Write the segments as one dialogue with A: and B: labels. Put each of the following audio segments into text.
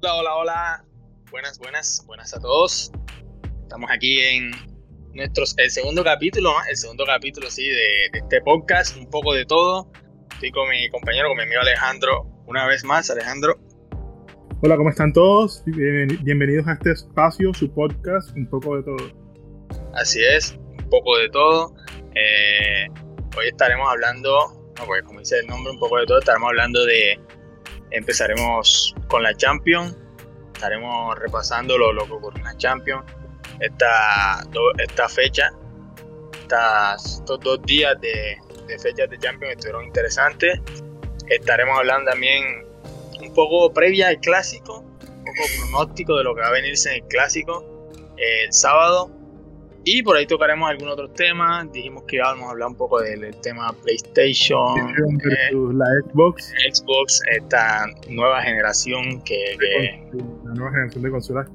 A: Hola, hola, hola. Buenas, buenas, buenas a todos. Estamos aquí en nuestro, el segundo capítulo, el segundo capítulo, sí, de, este podcast, un poco de todo. Estoy con mi compañero, con mi amigo Alejandro, una vez más, Alejandro.
B: Hola, ¿cómo están todos? Bienvenidos a este espacio, su podcast, un poco de todo.
A: Así es, un poco de todo. Eh, hoy estaremos hablando, no, pues como dice el nombre, un poco de todo, estaremos hablando de, empezaremos con la Champions, estaremos repasando lo, que ocurrió en la Champions, esta, esta fecha, estos dos días de, de fechas de Champions estuvieron interesantes. Estaremos hablando también un poco previa al clásico, un poco pronóstico de lo que va a venirse en el clásico el sábado. Y por ahí tocaremos algún otro tema. Dijimos que íbamos a hablar un poco del, tema PlayStation,
B: eh, la Xbox.
A: Xbox, esta nueva generación que,
B: La nueva generación de consolas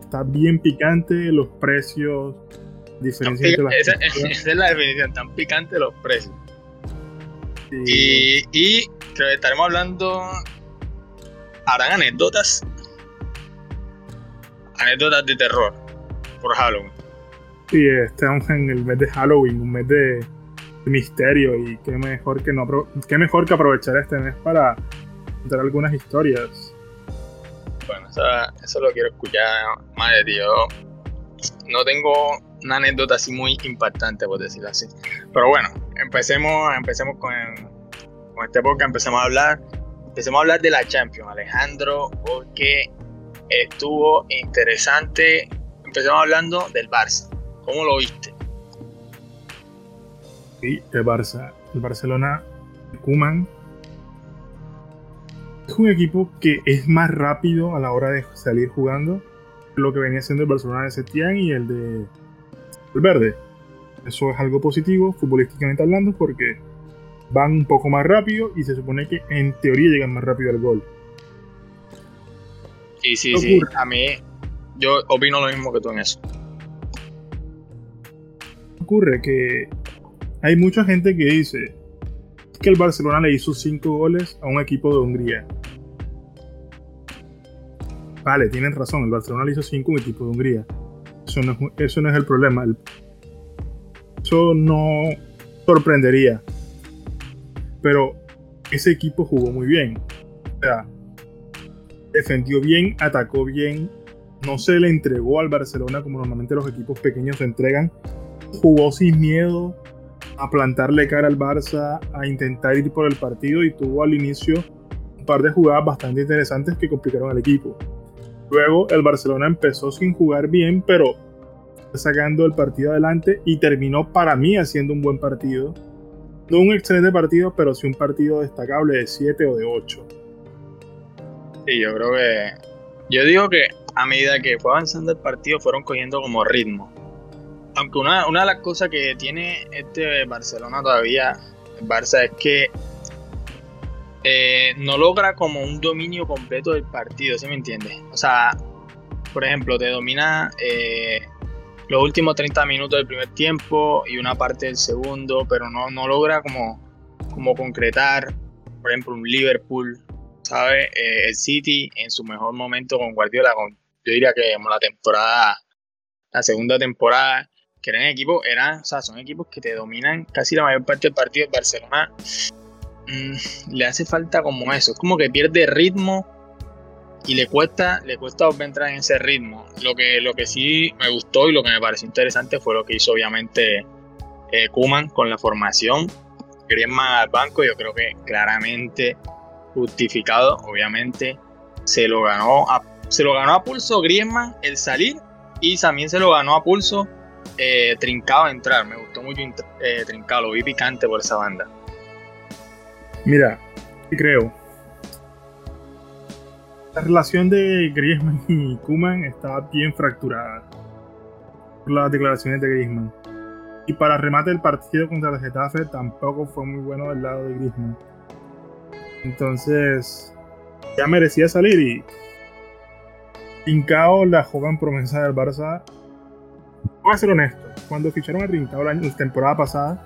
B: está bien picante, los precios,
A: diferencia esa, es la definición, tan picante los precios. Y, y creo que estaremos hablando. Harán anécdotas. Anécdotas de terror por Halloween.
B: Sí, estamos en el mes de Halloween, un mes de, misterio y qué mejor que no qué mejor que aprovechar este mes para contar algunas historias
A: bueno, eso, lo quiero escuchar de ti. no tengo una anécdota así muy impactante, por decirlo así. Pero bueno, empecemos, empecemos con, con este podcast, empecemos a hablar. Empecemos a hablar de la Champions, Alejandro, porque estuvo interesante. Empecemos hablando del Barça. ¿Cómo lo viste?
B: Sí, el Barça. El Barcelona, Kuman es un equipo que es más rápido a la hora de salir jugando lo que venía siendo el Barcelona de Setién y el de el Verde. Eso es algo positivo futbolísticamente hablando porque van un poco más rápido y se supone que en teoría llegan más rápido al gol.
A: Sí, sí, sí. A mí, yo opino lo mismo que tú en eso.
B: Ocurre que hay mucha gente que dice que el Barcelona le hizo 5 goles a un equipo de Hungría. Vale, tienen razón, el Barcelona le hizo 5 a un equipo de Hungría. Eso no, es, el problema. eso no sorprendería. Pero ese equipo jugó muy bien. O sea, defendió bien, atacó bien, no se le entregó al Barcelona como normalmente los equipos pequeños se entregan. Jugó sin miedo, a plantarle cara al Barça, a intentar ir por el partido y tuvo al inicio un par de jugadas bastante interesantes que complicaron al equipo. Luego el Barcelona empezó sin jugar bien, pero sacando el partido adelante y terminó para mí haciendo un buen partido. No un excelente partido, pero sí un partido destacable de 7 o de 8.
A: Sí, yo creo que... Yo digo que a medida que fue avanzando el partido fueron cogiendo como ritmo aunque una, una de las cosas que tiene este Barcelona todavía, el Barça, es que eh, no logra como un dominio completo del partido, ¿sí me entiendes? O sea, por ejemplo, te domina eh, los últimos 30 minutos del primer tiempo y una parte del segundo, pero no, no logra como, como concretar, por ejemplo, un Liverpool, ¿sabes? Eh, el City en su mejor momento con Guardiola, yo diría que como la temporada, la segunda temporada, que eran equipos, eran, o sea, son equipos que te dominan casi la mayor parte del partido. Barcelona mm, le hace falta como eso, es como que pierde ritmo y le cuesta, le cuesta entrar en ese ritmo. Lo que, lo que sí me gustó y lo que me pareció interesante fue lo que hizo obviamente eh, Kuman con la formación. Griezmann al banco, yo creo que claramente justificado, obviamente se lo ganó a, se lo ganó a pulso Griezmann el salir y también se lo ganó a pulso eh, trincado entrar. Me gustó mucho eh, trincado, lo vi picante por esa banda.
B: Mira, creo. La relación de Griezmann y Kuman está bien fracturada por las declaraciones de Griezmann. Y para remate el partido contra el Getafe tampoco fue muy bueno del lado de Griezmann. Entonces, ya merecía salir y Trincao, la joven promesa del Barça, voy a ser honesto, cuando ficharon a Trincao la, temporada pasada,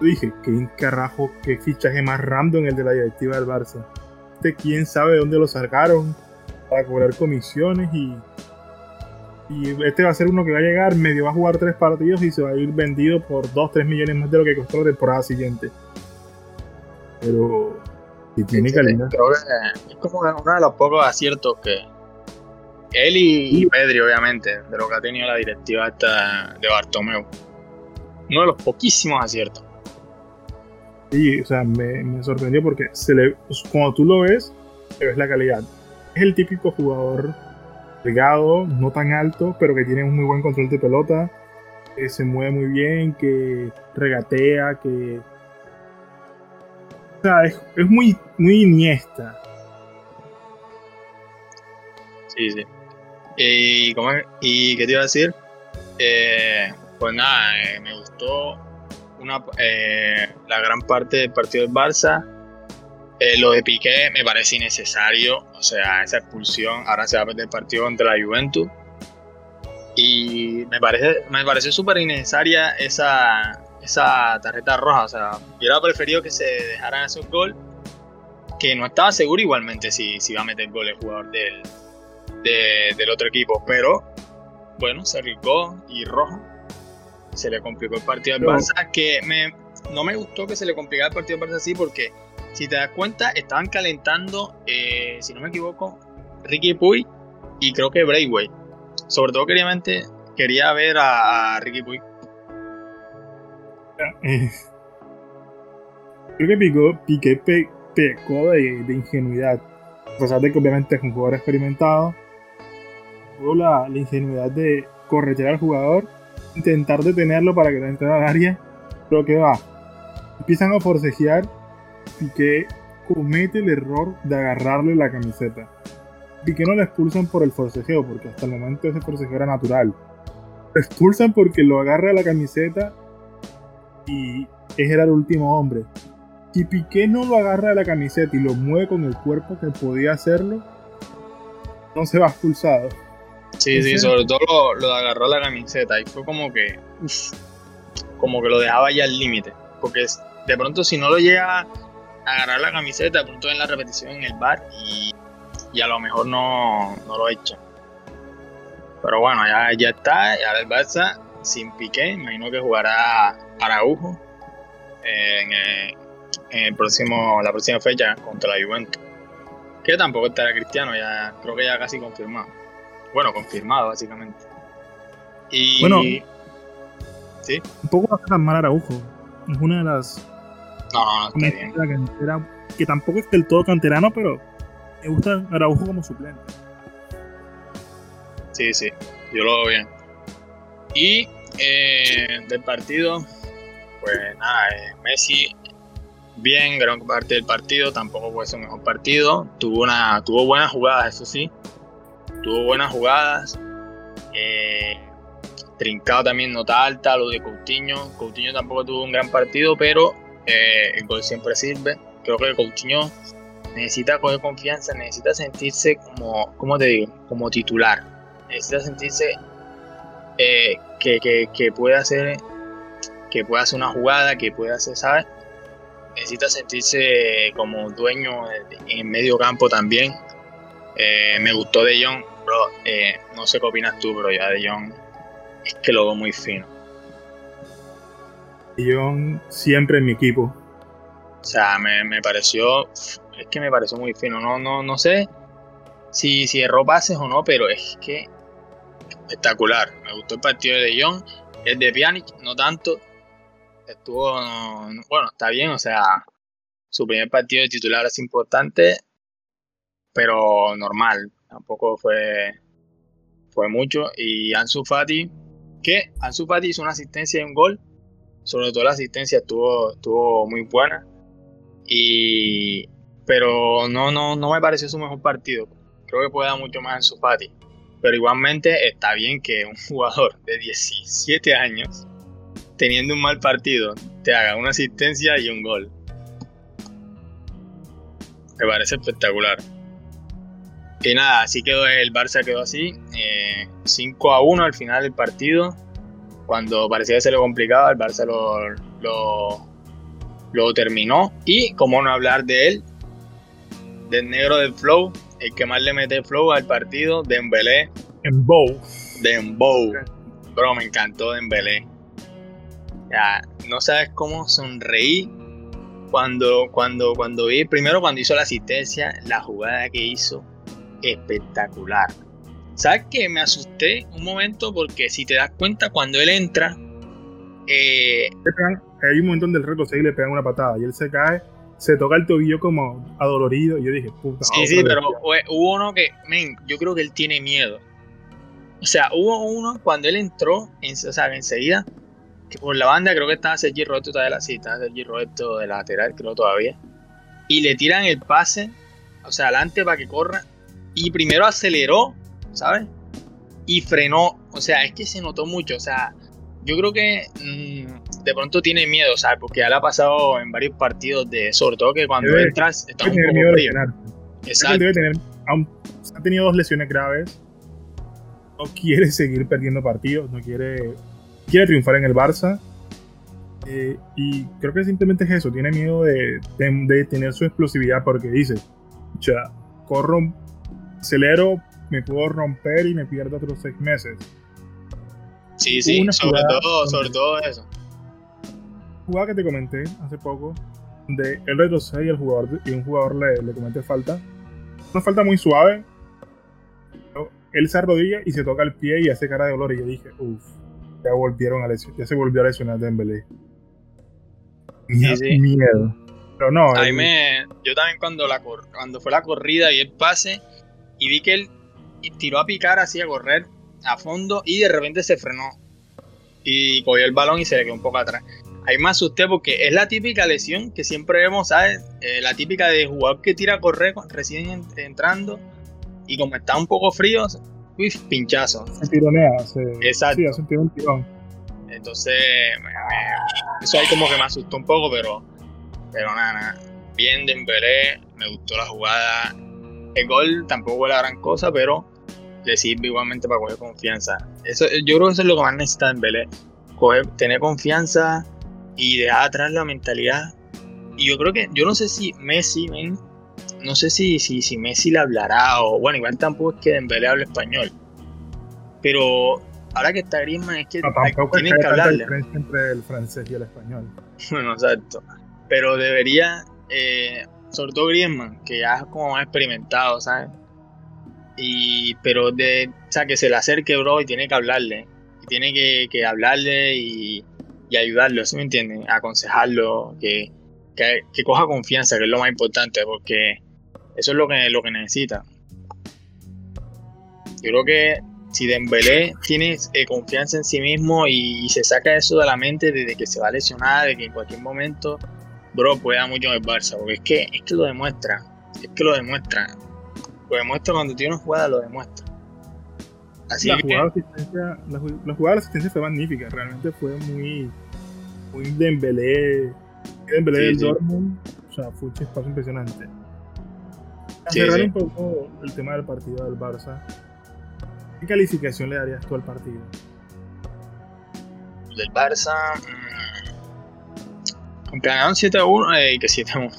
B: dije, qué carajo, qué fichaje más random el de la directiva del Barça. este quién sabe de dónde lo sacaron para cobrar comisiones y, y este va a ser uno que va a llegar, medio va a jugar tres partidos y se va a ir vendido por 2, 3 millones más de lo que costó la temporada siguiente. Pero si tiene calidad.
A: Es como uno de los pocos aciertos que él y, Pedri, obviamente, de lo que ha tenido la directiva esta de Bartomeu. Uno de los poquísimos aciertos.
B: Sí, o sea, me, sorprendió porque se le, cuando tú lo ves, te ves la calidad. Es el típico jugador delgado, no tan alto, pero que tiene un muy buen control de pelota, que se mueve muy bien, que regatea, que... O sea, es, muy, muy iniesta.
A: Sí, sí. ¿Y, cómo ¿Y qué te iba a decir? Eh, pues nada, eh, me gustó eh, la gran parte del partido del Barça. Eh, lo de Piqué me parece innecesario, o sea, esa expulsión, ahora se va a perder el partido contra la Juventus. Y me parece, me parece súper innecesaria esa, esa tarjeta roja, o sea, hubiera preferido que se dejaran esos gol, que no estaba seguro igualmente si, si iba a meter gol el jugador del, del otro equipo, pero bueno, se arriesgó y roja se le complicó el partido al Barça, que me, no me gustó que se le complicara el partido al Barça así porque si te das cuenta estaban calentando, eh, si no me equivoco, Ricky Puy y creo que Braithwaite. Sobre todo quería, quería ver a, Ricky Puy.
B: Eh, creo que Piqué, Piqué pecó de, ingenuidad. A pesar de que obviamente es un jugador experimentado, tuvo la, la ingenuidad de corretear al jugador intentar detenerlo para que no entre al área, pero que va. Empiezan a forcejear y que comete el error de agarrarle la camiseta. Que no le expulsan por el forcejeo, porque hasta el momento ese forcejeo era natural. Lo expulsan porque lo agarra la camiseta y era el último hombre. Si Piqué no lo agarra de la camiseta y lo mueve con el cuerpo que podía hacerlo, no se va expulsado.
A: Sí, sí, sobre todo lo, agarró la camiseta y fue como que, como que lo dejaba ya al límite. Porque de pronto si no lo llega a agarrar la camiseta, de pronto en la repetición en el bar y, a lo mejor no, lo echa. Pero bueno, ya, ya está, ya el Barça sin Piqué, imagino que jugará Araujo en, en, el próximo, la próxima fecha contra la Juventus. Que tampoco estará Cristiano, ya creo que ya casi confirmado. Bueno, confirmado, básicamente. Y.
B: Bueno. Sí. Un poco va a tan mal Araujo. Es una de las.
A: No, no, no está bien.
B: que tampoco es del todo canterano, pero me gusta Araujo como suplente.
A: Sí, sí, yo lo veo bien. Y eh, del partido, pues nada, eh, Messi bien, gran parte del partido, tampoco fue su mejor partido. Tuvo una, tuvo buenas jugadas, eso sí, tuvo buenas jugadas. Eh, trincado también nota alta, lo de Coutinho. Coutinho tampoco tuvo un gran partido, pero eh, el gol siempre sirve. Creo que Coutinho necesita coger confianza, necesita sentirse como, ¿cómo te digo? Como titular. Necesita sentirse eh, que, que, puede hacer que puede hacer una jugada, que puede hacer, ¿sabes? Necesita sentirse como dueño en medio campo también. me gustó De Jong, Bro, eh, no sé qué opinas tú, pero ya De Jong es que lo veo muy fino.
B: De Jong siempre en mi equipo.
A: O sea, me, pareció. Es que me pareció muy fino. No, no, no sé si, si erró pases o no, pero es que espectacular. Me gustó el partido de De Jong. El de Pjanic, no tanto. Estuvo. bueno, está bien, o sea, su primer partido de titular es importante, pero normal tampoco fue, fue mucho. Y Ansu Fati, que Ansu Fati hizo una asistencia y un gol, sobre todo la asistencia estuvo, estuvo muy buena. Y, pero no, no, no me pareció su mejor partido. Creo que puede dar mucho más Ansu Fati. Pero igualmente está bien que un jugador de 17 años, teniendo un mal partido, te haga una asistencia y un gol. Me parece espectacular. Y nada, así quedó el Barça, quedó así. 5 eh, a 1 al final del partido. Cuando parecía que se lo complicaba, el Barça lo, lo, terminó. Y como no hablar de él, del negro del flow, el que más le mete flow al partido, Dembélé.
B: En Bow.
A: Dembow. Bro, me encantó Dembélé. Ya, no sabes cómo sonreí cuando, cuando, cuando vi, primero cuando hizo la asistencia, la jugada que hizo, espectacular. ¿Sabes que Me asusté un momento porque si te das cuenta, cuando él entra, eh,
B: hay un momento donde el reto y le pegan una patada y él se cae, se toca el tobillo como adolorido y yo dije, puta.
A: Sí, sí, pero hubo uno que, men, yo creo que él tiene miedo. O sea, hubo uno cuando él entró, en, o sea, enseguida, que por la banda creo que estaba Sergi Roberto todavía la cita, Sergi Roberto de lateral, creo todavía. Y le tiran el pase, o sea, adelante para que corra. Y primero aceleró, ¿sabes? Y frenó. O sea, es que se notó mucho. O sea, yo creo que mm, de pronto tiene miedo, ¿sabes? Porque ya le ha pasado en varios partidos de, sobre todo que cuando entras está un poco frío.
B: Exacto. ha tenido dos lesiones graves. No quiere seguir perdiendo partidos, no quiere, quiere triunfar en el Barça. Eh, y creo que simplemente es eso, tiene miedo de, de, tener su explosividad porque dice, ya, corro, acelero, me puedo romper y me pierdo otros seis meses
A: Sí, sí, sobre todo, sobre todo eso.
B: Jugada que te comenté hace poco, de él retrocede y, el jugador, y un jugador le, le comete falta. Una falta muy suave. Él se arrodilla y se toca el pie y hace cara de dolor. Y yo dije, uff, ya volvieron a lesionar, ya se volvió a lesionar Dembélé.
A: Sí, sí.
B: Miedo. Pero no.
A: A me, yo también cuando, la, cuando fue la corrida y el pase, y vi que él tiró a picar así a correr, a fondo y de repente se frenó y cogió el balón y se le quedó un poco atrás. Ahí me asusté porque es la típica lesión que siempre vemos, ¿sabes? Eh, la típica de jugador que tira a correr recién entrando y como está un poco frío, uy, pinchazo.
B: Se tironea, se,
A: Exacto.
B: Sí, hace un tirón.
A: Entonces, eso ahí como que me asustó un poco, pero, pero nada, nada. Bien Dembélé, me gustó la jugada. El gol tampoco fue la gran cosa, pero le sirve igualmente para coger confianza. Eso, yo creo que eso es lo que más necesita en Belé. tener confianza y dejar atrás la mentalidad. Y yo creo que, yo no sé si Messi, no sé si, si, si Messi le hablará o, bueno, igual tampoco es que Dembélé hable español. Pero ahora que está Griezmann es que
B: tienen que hablarle. entre el francés y el español.
A: bueno, exacto. Pero debería, eh, sobre todo Griezmann, que ya es como más experimentado, ¿sabes? Y, pero de, o sea, que se le acerque, bro, y tiene que hablarle. Y tiene que, que hablarle y, y, ayudarlo, ¿sí me entienden? Aconsejarlo, que, que, coja confianza, que es lo más importante, porque eso es lo que, lo que necesita. Yo creo que si Dembélé tiene eh, confianza en sí mismo y, se saca eso de la mente desde que se va a lesionar, de que en cualquier momento, bro, pueda mucho en el Barça, porque es que, es que lo demuestra, es que lo demuestra lo demuestra cuando tiene una jugada, lo demuestra.
B: Así la, jugada de asistencia, la, jugada de asistencia fue magnífica, realmente fue muy, muy Dembélé, Dembélé del Dortmund, o sea, fue un chispazo impresionante. A cerrar un poco el tema del partido del Barça, ¿qué calificación le darías tú al partido?
A: Del Barça, mmm, ganaron 7-1, eh, que 7-1,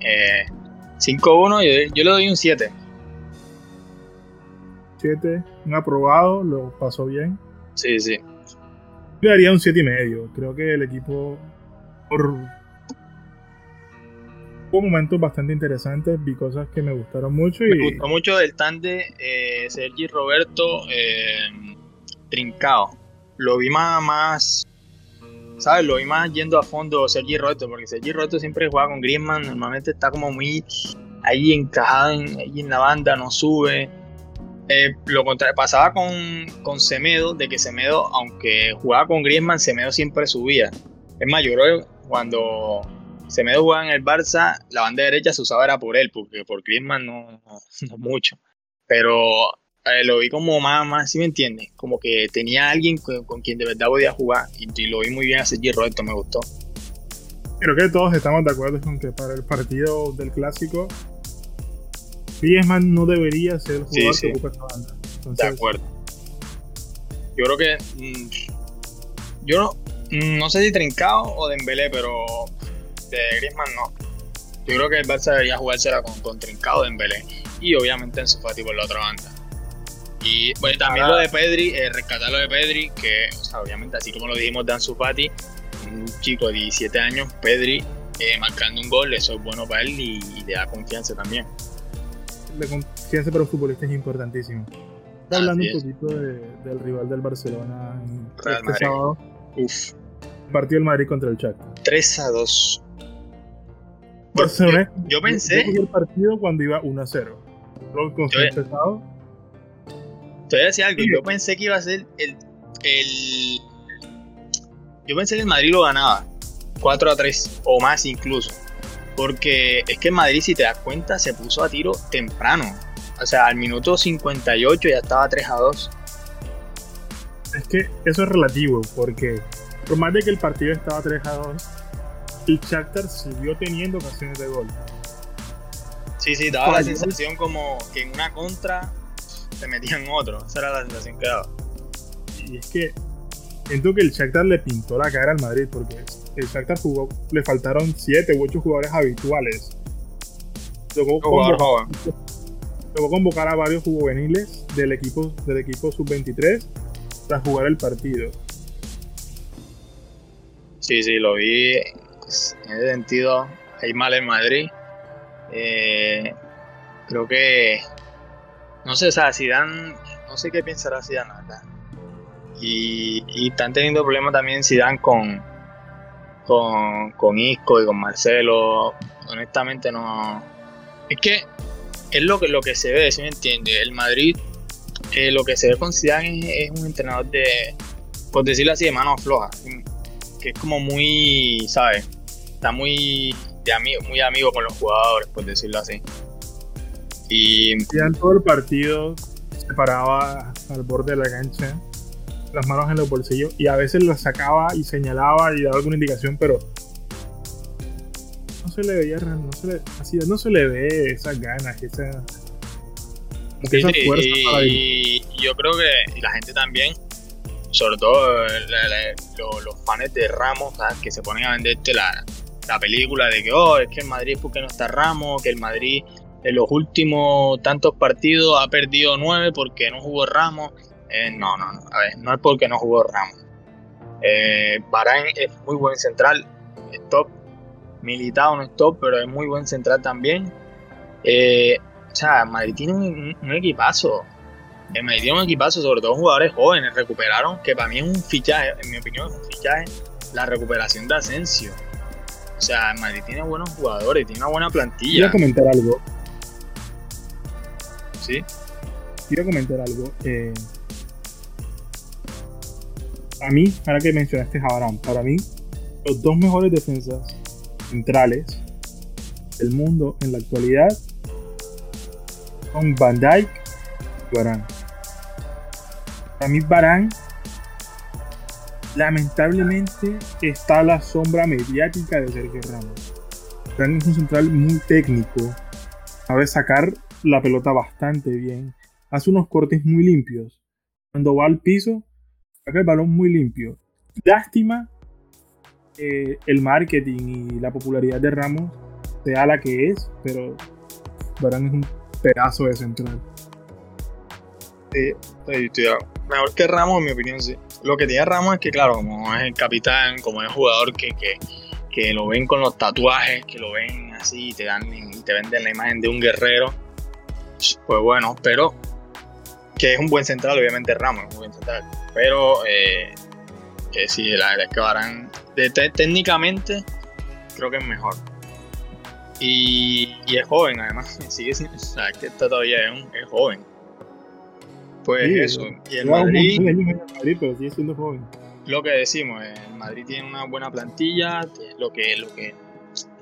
A: eh, 5-1, yo, yo le doy un 7
B: un aprobado, lo pasó bien.
A: Sí, sí.
B: Le daría un 7 y medio. Creo que el equipo por hubo momentos bastante interesantes, vi cosas que me gustaron mucho. Y...
A: Me gustó mucho el tan de eh, Sergi Roberto eh, Trincao. Lo vi más, más, ¿sabes? Lo vi más yendo a fondo Sergi Roberto, porque Sergi Roberto siempre juega con Griezmann, normalmente está como muy ahí encajado en, ahí en la banda, no sube. Eh, lo contrario, pasaba con, con Semedo, de que Semedo, aunque jugaba con Griezmann, Semedo siempre subía. Es más, cuando Semedo jugaba en el Barça, la banda derecha se usaba era por él, porque por Griezmann no, no, mucho. Pero eh, lo vi como más, más, ¿sí me entiendes? Como que tenía alguien con, quien de verdad podía jugar y, lo vi muy bien a Sergi Roberto, me gustó.
B: Creo que todos estamos de acuerdo con que para el partido del clásico Griezmann no debería ser el jugador que ocupa esta banda.
A: de acuerdo. Yo creo que. Mm, yo no, mm, no sé si Trincao o Dembélé, pero de Griezmann no. Yo creo que el Barça debería jugársela con, con Trincado en Belén y obviamente en Fati por la otra banda. Y bueno, también lo de Pedri, eh, rescatar lo de Pedri, que obviamente así como lo dijimos de Ansu Fati, un chico de 17 años, Pedri, eh, marcando un gol, eso es bueno para él y, le da confianza también.
B: La confianza para un futbolista es importantísimo. Está hablando un poquito del rival del Barcelona este sábado. Uf. Partido del Madrid contra el Shakhtar.
A: 3 a 2.
B: Barcelona, yo, pensé. el partido cuando iba 1 a 0. Luego con yo.
A: Te voy a decir algo. Yo pensé que iba a ser el, el. Yo pensé que el Madrid lo ganaba. 4 a 3 o más incluso. Porque es que el Madrid, si te das cuenta, se puso a tiro temprano. O sea, al minuto 58 ya estaba 3 a 2.
B: Es que eso es relativo, porque por más de que el partido estaba 3 a 2, el Shakhtar siguió teniendo ocasiones de gol.
A: Sí, sí, daba la sensación como que en una contra se metían otro. Esa era la sensación que daba.
B: Y es que siento que el Shakhtar le pintó la cara al Madrid porque el Shakhtar jugó, le faltaron 7 u 8 jugadores habituales. Tocó convocar, tocó convocar a varios juveniles del equipo, del equipo sub-23 para jugar el partido.
A: Sí, sí, lo vi. En ese sentido, hay mal en Madrid. Eh, creo que. No sé, o sea, Zidane. No sé qué pensará Zidane, ¿verdad? Y, y están teniendo problemas también Zidane con, con, con Isco y con Marcelo. Honestamente, no. Es que es lo que, lo que se ve, si me entiende. El Madrid, eh, lo que se ve con Zidane es, es, un entrenador de, por decirlo así, de mano floja que es como muy, ¿sabes? Está muy, de amigo, muy amigo con los jugadores, por decirlo así. Y
B: en todo el partido se paraba al borde de la cancha, las manos en los bolsillos, y a veces las sacaba y señalaba y daba alguna indicación, pero no se le veía, no se le, así, no se le ve esas ganas, esa,
A: esa fuerza. Y, yo creo que la gente también sobre todo los, fans de Ramos que se ponen a venderte la, película de que oh, es que el Madrid porque no está Ramos, que el Madrid en los últimos tantos partidos ha perdido nueve porque no jugó Ramos. Eh, no, no, no, a ver, no es porque no jugó Ramos. Eh, Barán es muy buen central, es top. Militado no es top, pero es muy buen central también. Eh, o sea, Madrid tiene un equipazo el Madrid tiene un equipazo, sobre todo jugadores jóvenes, recuperaron, que para mí es un fichaje, en mi opinión es un fichaje, la recuperación de Asensio. O sea, Madrid tiene buenos jugadores, tiene una buena plantilla.
B: Quiero comentar algo.
A: ¿Sí?
B: Quiero comentar algo. Eh, a mí, ahora que mencionaste Javarán, para mí, los dos mejores defensas centrales del mundo en la actualidad son Van Dijk y Varane. Para mí, Barán, lamentablemente, está a la sombra mediática de Sergio Ramos. Barán es un central muy técnico, sabe sacar la pelota bastante bien, hace unos cortes muy limpios. Cuando va al piso, saca el balón muy limpio. Lástima eh, el marketing y la popularidad de Ramos sea la que es, pero Barán es un pedazo de central.
A: Mejor que Ramos, en mi opinión, sí. Lo que tiene Ramos es que, claro, como es el capitán, como es jugador que, que, lo ven con los tatuajes, que lo ven así y te, dan, y te venden la imagen de un guerrero, pues bueno, pero que es un buen central, obviamente Ramos es un buen central. Pero eh, que sí, la verdad es que Barán, de, técnicamente, creo que es mejor. Y, y, es joven, además, sigue sin, o sea, que está todavía es, un, es joven. Pues eso. Y el Madrid,
B: pero sigue siendo joven.
A: Lo que decimos, el Madrid tiene una buena plantilla, lo que, lo que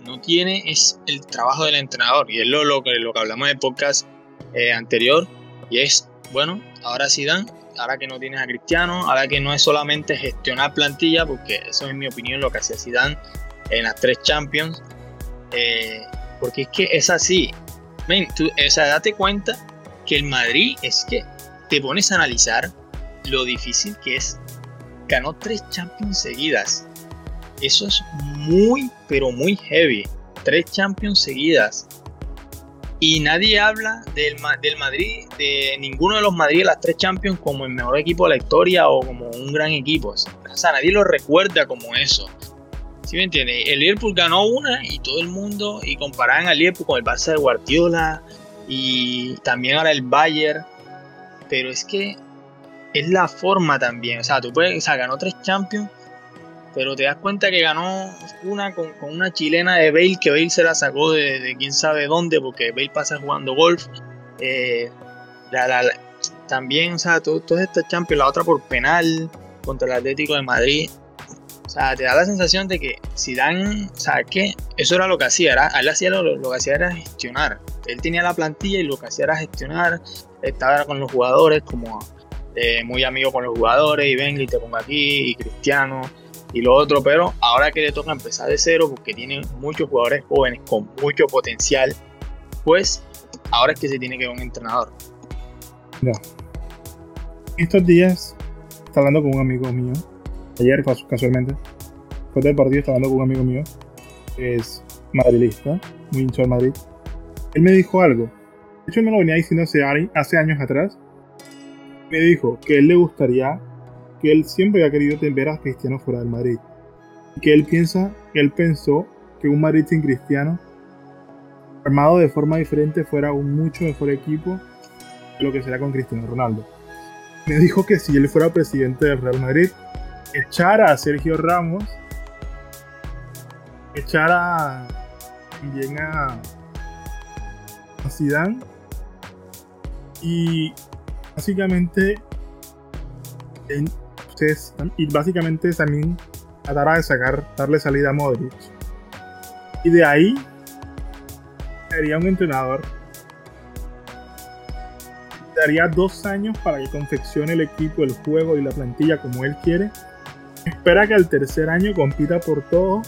A: no tiene es el trabajo del entrenador. Y es lo, lo, que, lo que hablamos el podcast eh, anterior. Y es, bueno, ahora sí dan, ahora que no tienes a Cristiano, ahora que no es solamente gestionar plantilla, porque eso es en mi opinión lo que hacía Zidane en las tres Champions, eh, porque es que es así. Ven, tú, o sea, date cuenta que el Madrid es que te pones a analizar lo difícil que es. Ganó tres Champions seguidas. Eso es muy, pero muy heavy. tres Champions seguidas. Y nadie habla del, del Madrid, de ninguno de los Madrid de las tres Champions como el mejor equipo de la historia o como un gran equipo. O sea, nadie lo recuerda como eso. ¿Sí me entiendes? El Liverpool ganó una y todo el mundo, y comparaban al Liverpool con el Barça de Guardiola y también ahora el Bayern. Pero es que es la forma también. O sea, tú puedes, o sea, ganó tres Champions, pero te das cuenta que ganó una con, una chilena de Bale, que Bale se la sacó de, quién sabe dónde, porque Bale pasa jugando golf. Eh, también, o sea, todas estas Champions, la otra por penal contra el Atlético de Madrid. O sea, te da la sensación de que si dan, o sea, que eso era lo que hacía, era, él hacía lo, lo, que hacía era gestionar. Él tenía la plantilla y lo que hacía era gestionar, estaba con los jugadores como eh, muy amigo con los jugadores y venga y te pongo aquí y Cristiano y lo otro, pero ahora que le toca empezar de cero porque tiene muchos jugadores jóvenes con mucho potencial, pues ahora es que se tiene que ver un entrenador.
B: No. Estos días estaba hablando con un amigo mío, ayer casualmente, después del partido estaba hablando con un amigo mío, que es madrilista, muy hincho de Madrid. Él me dijo algo, de hecho él me lo venía diciendo hace, hace años atrás, me dijo que él le gustaría, que él siempre ha querido ver a Cristiano fuera del Madrid. Que él piensa, él pensó que un Madrid sin Cristiano, armado de forma diferente, fuera un mucho mejor equipo que lo que será con Cristiano Ronaldo. Me dijo que si él fuera presidente del Real Madrid, echara a Sergio Ramos, echara también a, a Zidane y básicamente y básicamente también tratará de sacar, darle salida a Modric. Y de ahí sería un entrenador. Daría dos años para que confeccione el equipo, el juego y la plantilla como él quiere. Espera que al tercer año compita por todo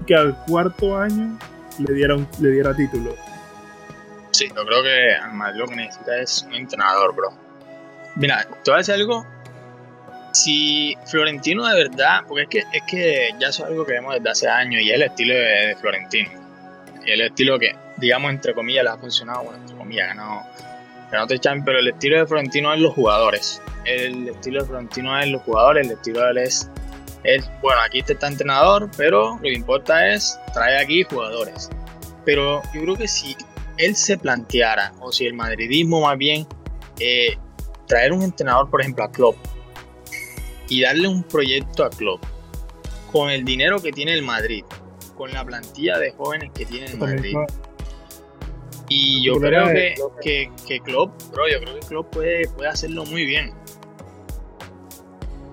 B: y que al cuarto año le diera, le diera título.
A: Sí, yo creo que lo que necesita es un entrenador, bro. Mira, te voy a decir algo. Si Florentino de verdad, porque es que, es que ya eso es algo que vemos desde hace años y es el estilo de, Florentino. El estilo que, digamos, entre comillas, le ha funcionado, bueno, entre comillas, ganado, ganado pero el estilo de Florentino es los jugadores. El estilo de Florentino es los jugadores, el estilo de él es, es bueno, aquí está entrenador, pero lo que importa es traer aquí jugadores. Pero yo creo que si él se planteara, o si el madridismo más bien, eh, traer un entrenador, por ejemplo, a Klopp, y darle un proyecto a Klopp, con el dinero que tiene el Madrid, con la plantilla de jóvenes que tiene el Madrid. Y yo creo que, que, que, Klopp, bro, yo creo que Klopp puede, puede hacerlo muy bien.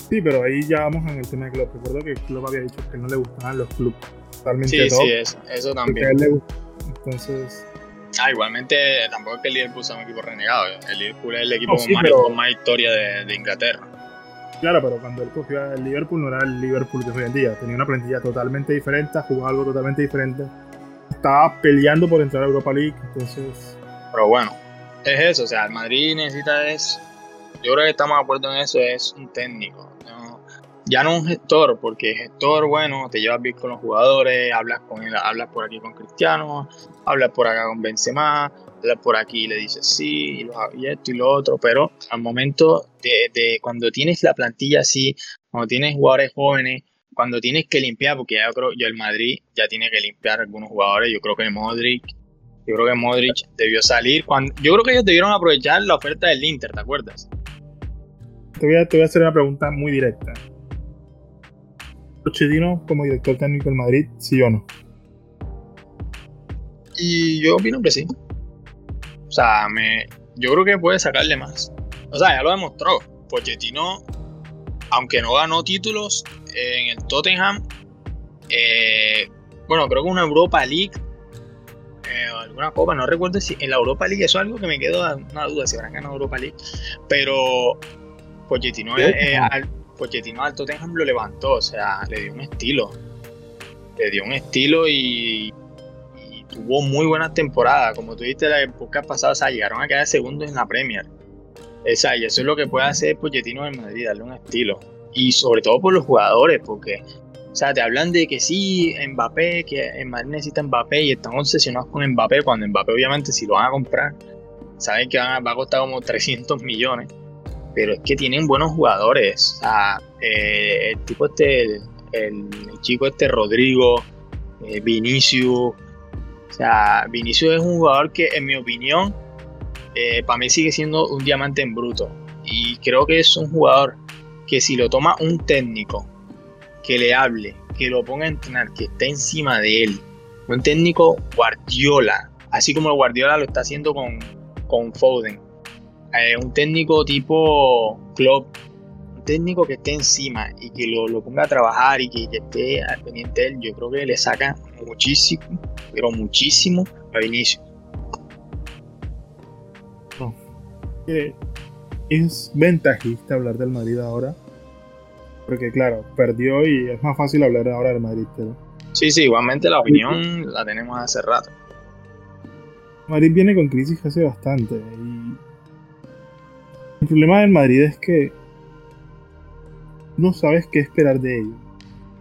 B: Sí, pero ahí ya vamos en el tema de Klopp. Recuerdo que Klopp había dicho que no le gustaban los clubes
A: totalmente Sí, sí, eso, eso también.
B: Entonces,
A: Ah, igualmente tampoco es que el Liverpool sea un equipo renegado. El Liverpool es el equipo con, más, historia de, Inglaterra.
B: Claro, pero cuando él cogió el Liverpool no era el Liverpool que es hoy en día. Tenía una plantilla totalmente diferente, jugaba algo totalmente diferente. Estaba peleando por entrar a Europa League, entonces...
A: Pero bueno, es eso. O sea, el Madrid necesita eso. Yo creo que estamos de acuerdo en eso. Es un técnico ya no un gestor, porque gestor, bueno, te llevas bien con los jugadores, hablas con él, hablas por aquí con Cristiano, hablas por acá con Benzema, por aquí y le dices sí, y, esto y lo otro, pero al momento de, cuando tienes la plantilla así, cuando tienes jugadores jóvenes, cuando tienes que limpiar, porque ya creo, yo el Madrid ya tiene que limpiar algunos jugadores, yo creo que Modric, yo creo que Modric debió salir, cuando, yo creo que ellos debieron aprovechar la oferta del Inter, ¿te acuerdas?
B: Te voy a, te voy a hacer una pregunta muy directa. Pochettino como director técnico del Madrid, sí o no?
A: Y yo opino que sí. O sea, me, yo creo que puede sacarle más. O sea, ya lo demostró. Pochettino, aunque no ganó títulos en el Tottenham, eh, bueno, creo que una Europa League, eh, alguna copa, no recuerdo si en la Europa League, eso es algo que me quedó una duda si habrán ganado Europa League, pero Pochettino es, Pochettino al Tottenham lo levantó, o sea, le dio un estilo. Le dio un estilo y, tuvo muy buenas temporadas. Como tú dijiste la época pasada, o sea, llegaron a quedar segundos en la Premier. Esa, y eso es lo que puede hacer Pochettino en Madrid, darle un estilo. Y sobre todo por los jugadores, porque O sea, te hablan de que sí, Mbappé, que en Madrid necesita Mbappé y están obsesionados con Mbappé, cuando Mbappé obviamente si lo van a comprar, saben que va a costar como 300 millones. Pero es que tienen buenos jugadores. O sea, eh, el tipo este, el, chico este Rodrigo, eh, Vinicius. O sea, Vinicius es un jugador que en mi opinión, eh, para mí sigue siendo un diamante en bruto. Y creo que es un jugador que si lo toma un técnico que le hable, que lo ponga a entrenar, que esté encima de él, un técnico Guardiola, así como Guardiola lo está haciendo con, con Foden, eh, un técnico tipo un técnico que esté encima y que lo, ponga a trabajar y que, esté al pendiente de él, yo creo que le saca muchísimo, pero muchísimo a Vinicius.
B: es ventajista hablar del Madrid ahora. Porque claro, perdió y es más fácil hablar ahora del Madrid.
A: Sí, sí, igualmente la opinión la tenemos hace rato.
B: Madrid viene con crisis hace bastante. Y el problema del Madrid es que no sabes qué esperar de ellos.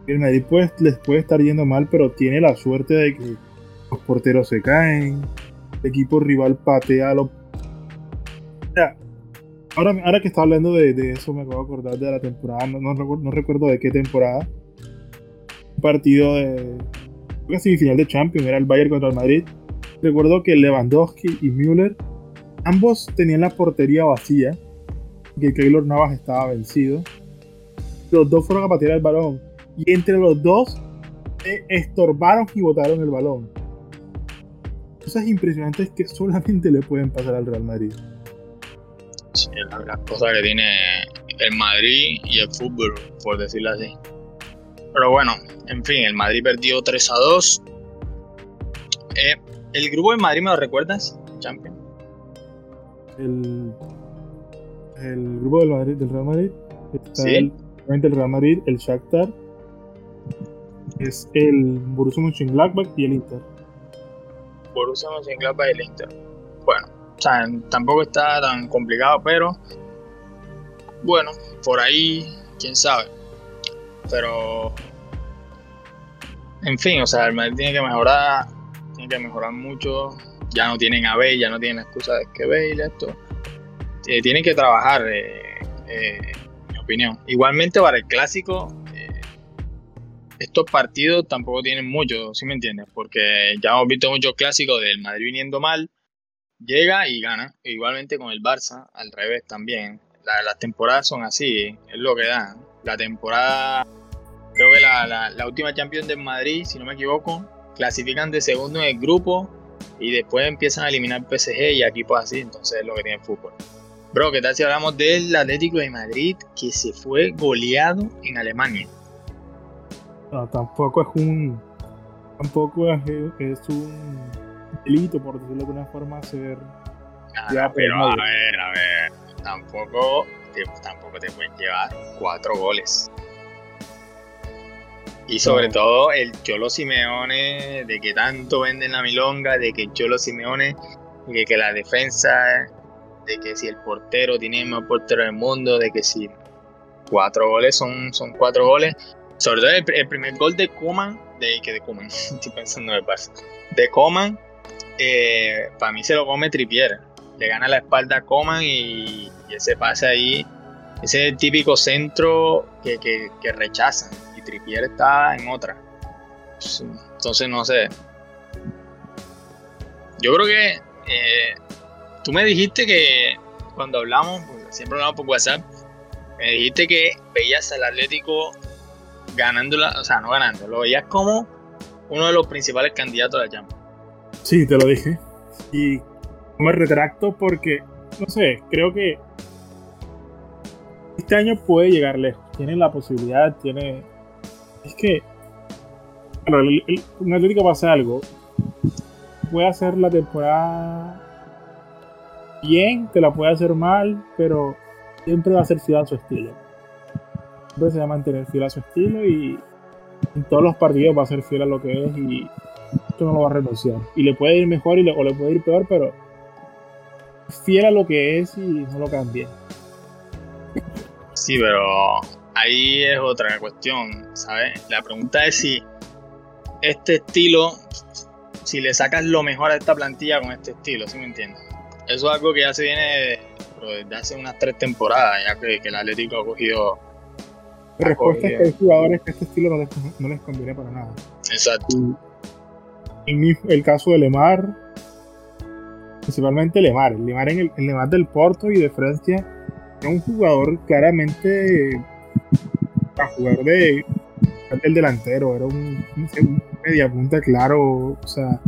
B: El Madrid les puede estar yendo mal, pero tiene la suerte de que los porteros se caen, el equipo rival patea a los ahora, que está hablando de, eso, me acabo de acordar de la temporada. No, recuerdo de qué temporada. Un partido de. Una semifinal de Champions, era el Bayern contra el Madrid. Recuerdo que Lewandowski y Müller, ambos tenían la portería vacía. Que Keylor Navas estaba vencido. Los dos fueron a patear el balón. Y entre los dos se estorbaron y botaron el balón. Cosas impresionantes que solamente le pueden pasar al Real Madrid
A: las cosas que tiene el Madrid y el fútbol, por decirlo así. Pero bueno, en fin, el Madrid perdió 3 a 2. Eh, ¿El grupo de Madrid me lo recuerdas, Champion?
B: El, el grupo del, Madrid, del Real Madrid está el, el Real Madrid, el Shakhtar, es el Borussia Mönchengladbach y el Inter.
A: Borussia Mönchengladbach y el Inter. Bueno, o sea, tampoco está tan complicado, pero bueno, por ahí, quién sabe. Pero, en fin, o sea, el Madrid tiene que mejorar, tiene que mejorar mucho. Ya no tienen a Bale, ya no tienen excusa de que Bale, esto. Eh, tienen que trabajar, eh, eh, opinión. Igualmente para el clásico, estos partidos tampoco tienen mucho, ¿sí me entiendes? Porque ya hemos visto muchos clásicos del Madrid viniendo mal llega y gana. Igualmente con el Barça, al revés también. las temporadas son así, es lo que da. La temporada, creo que la, la, última Champions de Madrid, si no me equivoco, clasifican de segundo en el grupo y después empiezan a eliminar PSG y equipos así, entonces es lo que tiene el fútbol. Bro, ¿qué tal si hablamos del Atlético de Madrid que se fue goleado en Alemania?
B: No, tampoco es un. Tampoco es un delito, por decirlo de alguna forma, ser.
A: ya, pero a ver, a ver, tampoco te, tampoco te pueden llevar cuatro goles. Y sobre todo el Cholo Simeone, de que tanto venden la milonga, de que el Cholo Simeone, de que la defensa, de que si el portero tiene el mejor portero del mundo, de que si cuatro goles son, son cuatro goles. Sobre todo el, primer gol de Coman, de que de Coman, estoy pensando en el de Coman, eh, para mí se lo come Tripier. Le gana la espalda a Coman y, ese pase ahí, ese típico centro que, que, rechazan. Y Tripier está en otra. Entonces, no sé. Yo creo que eh, tú me dijiste que cuando hablamos, pues, siempre hablamos por WhatsApp, me dijiste que veías al Atlético ganándola, o sea, no ganando, lo veías como uno de los principales candidatos a la Champions.
B: Sí, te lo dije. Y me retracto porque, no sé, creo que este año puede llegar lejos. Tiene la posibilidad, tiene... Es que... Bueno, el, un Atlético pasa algo. Puede hacer la temporada bien, te la puede hacer mal, pero siempre va a ser fiel a su estilo. Siempre se va a mantener fiel a su estilo y en todos los partidos va a ser fiel a lo que es y esto no lo va a renunciar. Y le puede ir mejor y o le puede ir peor, pero fiel a lo que es y no lo cambia.
A: Sí, pero ahí es otra cuestión, ¿sabes? La pregunta es si este estilo, si le sacas lo mejor a esta plantilla con este estilo, ¿sí me entiendes? Eso es algo que ya se viene desde hace unas tres temporadas, ya que, el Atlético ha cogido.
B: La respuesta es que hay jugadores que este estilo no les, conviene para nada.
A: Exacto.
B: el, el caso de Lemar, principalmente Lemar. Lemar en el, el Lemar del Porto y de Francia era un jugador claramente a jugar de el delantero, era un, un media punta claro, o sea,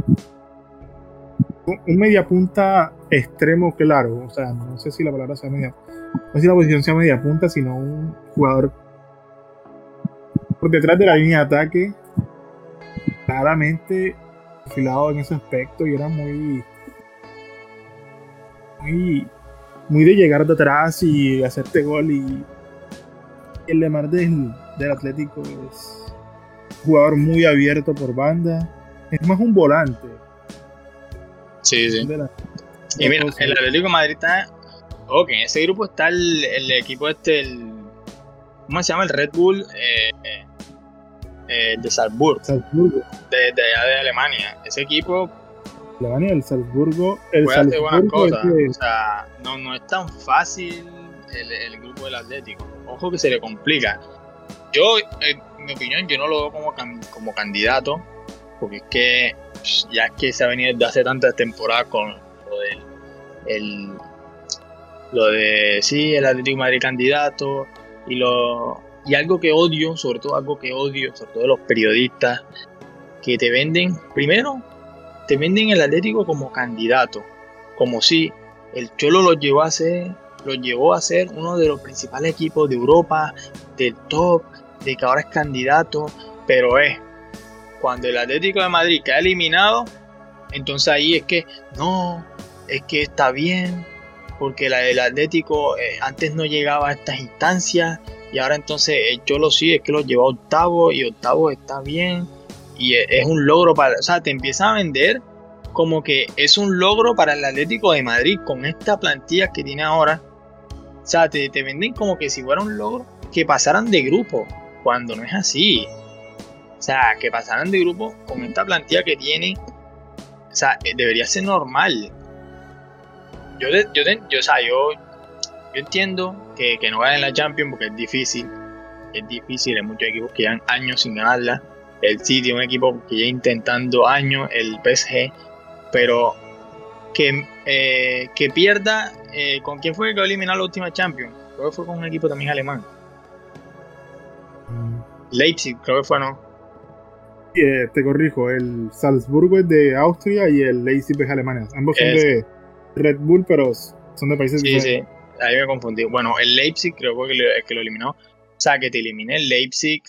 B: un media punta extremo claro, o sea, no sé si la palabra sea media, no sé si la posición sea media punta, sino un jugador por detrás de la línea de ataque, claramente afilado en ese aspecto y era muy, muy, muy de llegar de atrás y hacerte gol y, el Lemar del, del Atlético es un jugador muy abierto por banda, es más un volante
A: Sí, sí. y mira, el Atlético de Madrid está. Ok, en ese grupo está el, equipo este, el. ¿Cómo se llama? El Red Bull eh, eh, de Salzburg.
B: Salzburgo.
A: De, de, allá de Alemania. Ese equipo.
B: Alemania, el Salzburgo. El
A: puede hacer buenas cosas. O sea, no, no es tan fácil el, el, grupo del Atlético. Ojo que se le complica. Yo, en mi opinión, yo no lo veo como, como candidato. Porque es que ya que se ha venido desde hace tantas temporadas con lo de el, lo de sí, el Atlético Madrid candidato y lo y algo que odio, sobre todo algo que odio, sobre todo los periodistas que te venden, primero te venden el Atlético como candidato, como si el Cholo lo llevó a ser lo llevó a ser uno de los principales equipos de Europa, del top, de que ahora es candidato, pero es cuando el Atlético de Madrid queda eliminado, entonces ahí es que no, es que está bien, porque el Atlético eh, antes no llegaba a estas instancias y ahora entonces yo lo sí, es que lo lleva octavo y octavo está bien y es, un logro para, o sea, te empieza a vender como que es un logro para el Atlético de Madrid con esta plantilla que tiene ahora. O sea, te, te venden como que si fuera un logro que pasaran de grupo, cuando no es así. O sea, que pasaran de grupo con esta plantilla que tiene. O sea, eh, debería ser normal. Yo, yo, yo, o sea, yo, yo entiendo que, que no ganen la Champions porque es difícil. Es difícil, hay muchos equipos que llevan años sin ganarla. El City, un equipo que lleva intentando años, el PSG. Pero que, eh, que pierda. Eh, ¿Con quién fue que eliminó la última Champions? Creo que fue con un equipo también alemán. Mm. Leipzig, creo que fue, ¿no?
B: Eh, te corrijo, el Salzburgo es de Austria y el Leipzig es de Alemania. Ambos son de Red Bull, pero son de países
A: diferentes. Sí, sí, ahí me confundí. Bueno, el Leipzig creo que es que lo eliminó. O sea, que te eliminé el Leipzig.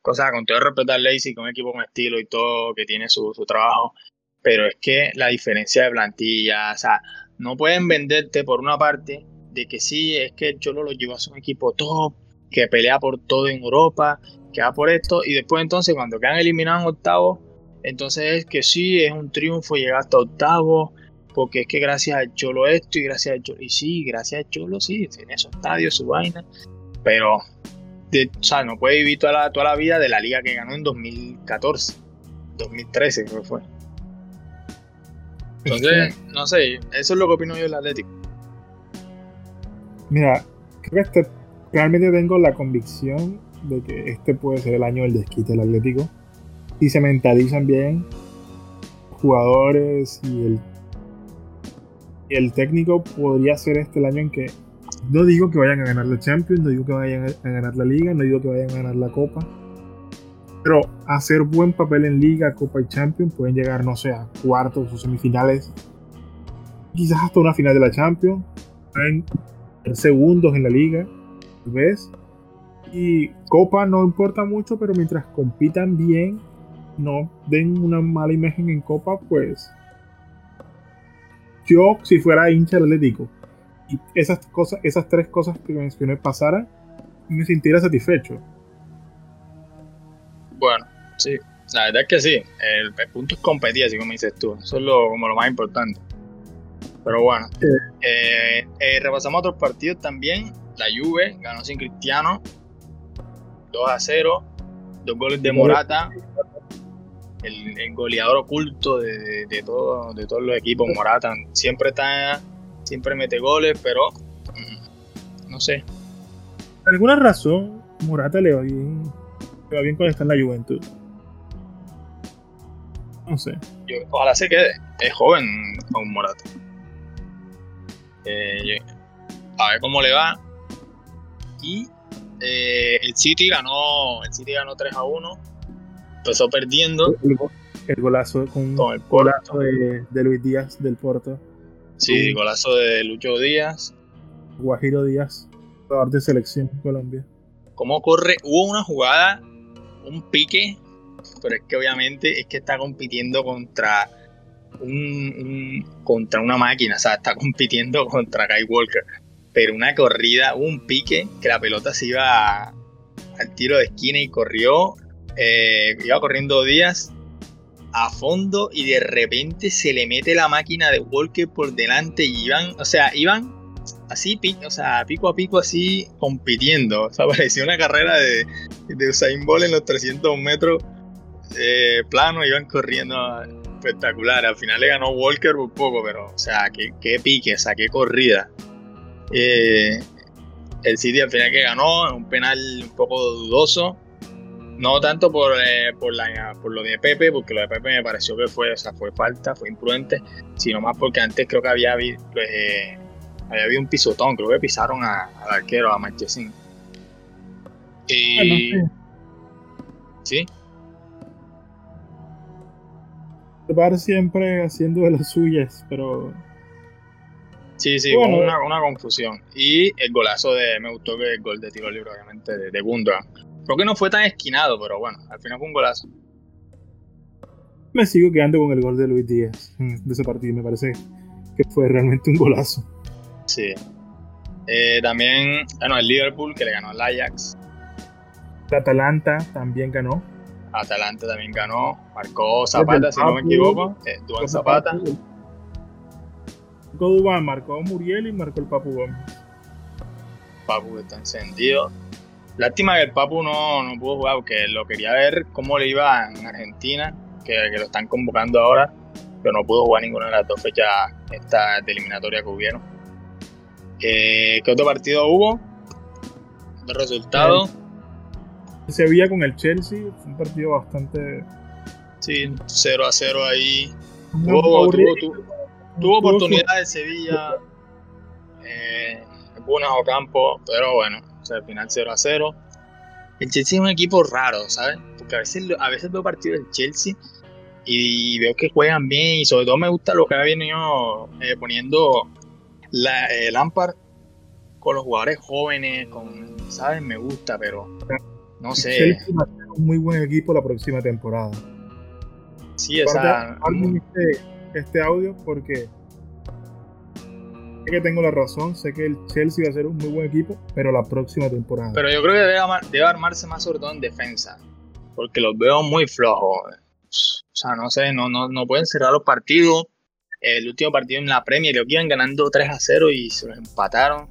A: Cosa, con todo el respeto al Leipzig, un equipo con estilo y todo, que tiene su, su trabajo. Pero es que la diferencia de plantilla, o sea, no pueden venderte por una parte de que sí, es que Cholo lo llevó a un equipo top, que pelea por todo en Europa, que va por esto, y después entonces cuando quedan eliminados en octavos, entonces es que sí, es un triunfo llegar hasta octavos, porque es que gracias al Cholo esto y gracias al Cholo, y sí, gracias al Cholo sí, tiene su estadio, su vaina, pero de, o sea, no puede vivir toda la, toda la vida de la liga que ganó en 2014, 2013 creo que fue. Entonces, no sé, eso es lo que opino yo del Atlético.
B: Mira, creo que este, realmente tengo la convicción de que este puede ser el año del desquite del Atlético. Y se mentalizan bien jugadores y el, el técnico podría ser este el año en que no digo que vayan a ganar la Champions, no digo que vayan a ganar la Liga, no digo que vayan a ganar la Copa. Pero hacer buen papel en Liga, Copa y Champions pueden llegar, no sé, a cuartos o semifinales. Quizás hasta una final de la Champions. Pueden segundos en la Liga, ¿ves? Y Copa no importa mucho, pero mientras compitan bien, no den una mala imagen en Copa, pues yo, si fuera hincha le digo y esas cosas, esas tres cosas que mencioné pasaran, me sintiera satisfecho.
A: Bueno, sí, la verdad es que sí. El, punto es competir, así como dices tú. Eso es lo, como lo más importante. Pero bueno, eh, eh, repasamos otros partidos también. La Juve ganó sin Cristiano 2 a 0, dos goles de Morata, el, goleador oculto de, de, todo, de todos los equipos. Morata siempre está, siempre mete goles, pero mm, no sé.
B: Por alguna razón, Morata le va bien, le va bien cuando está en la Juventud. No sé.
A: ojalá se quede. Es joven con Morata. Eh, a ver cómo le va. Y eh, el City ganó. El City ganó 3 a 1. Empezó perdiendo.
B: El, golazo con, el golazo de, Luis Díaz del Porto.
A: Sí, golazo de Lucho Díaz.
B: Guajiro Díaz, jugador de selección Colombia.
A: ¿Cómo corre? Hubo una jugada, un pique, pero es que obviamente es que está compitiendo contra un, contra una máquina, o sea, está compitiendo contra Kai Walker pero una corrida, un pique, que la pelota se iba al tiro de esquina y corrió, eh, iba corriendo Díaz a fondo y de repente se le mete la máquina de Walker por delante y iban, o sea, iban así, o sea, pico a pico así compitiendo. O sea, parecía una carrera de, Usain Bolt en los 300 metros eh, plano, iban corriendo espectacular. Al final le ganó Walker por poco, pero, o sea, qué, qué pique, o sea, qué corrida. Eh, el City al final que ganó, un penal un poco dudoso. No tanto por, eh, por, la, por lo de Pepe, porque lo de Pepe me pareció que fue, o sea, fue falta, fue imprudente, sino más porque antes creo que había, pues, eh, había habido un pisotón, creo que pisaron al arquero, a Marchesín. Y... ¿Sí?
B: Va siempre haciendo de las suyas, pero
A: Sí, sí, una, una, confusión. Y el golazo de. Me gustó que el gol de tiro libre, obviamente, de, de Gundogan. Creo que no fue tan esquinado, pero bueno, al final fue un golazo.
B: Me sigo quedando con el gol de Luis Díaz de ese partido. Me parece que fue realmente un golazo.
A: Sí. Eh, también, bueno, el Liverpool que le ganó al Ajax.
B: Atalanta también ganó.
A: Atalanta también ganó. Marcó Zapata, si no me equivoco. Eh, Zapata.
B: Marcó Dubán, marcó Muriel y marcó el Papu Gómez.
A: Papu está encendido. Lástima que el Papu no, no pudo jugar porque lo quería ver cómo le iba en Argentina, que, lo están convocando ahora, pero no pudo jugar ninguna de las dos fechas esta de eliminatoria que hubieron. Eh, ¿Qué otro partido hubo? ¿De resultado?
B: Se veía con el Chelsea, fue un partido bastante.
A: Sí, 0 a 0 ahí. tuvo, Tuvo oportunidad de Sevilla, eh, algunas campo, pero bueno, al final 0 a 0. El Chelsea es un equipo raro, ¿sabes? Porque a veces, a veces veo partidos del Chelsea y veo que juegan bien y sobre todo me gusta lo que ha venido eh, poniendo la, eh, Lampard con los jugadores jóvenes, con, ¿sabes? Me gusta, pero no sé.
B: Chelsea va a ser un muy buen equipo la próxima temporada.
A: Sí, esa
B: este audio porque sé que tengo la razón, sé que el Chelsea va a ser un muy buen equipo, pero la próxima temporada.
A: Pero yo creo que debe, armarse más sobre todo en defensa, porque los veo muy flojos. O sea, no sé, no, no, no pueden cerrar los partidos. El último partido en la Premier, lo iban ganando 3 a 0 y se los empataron.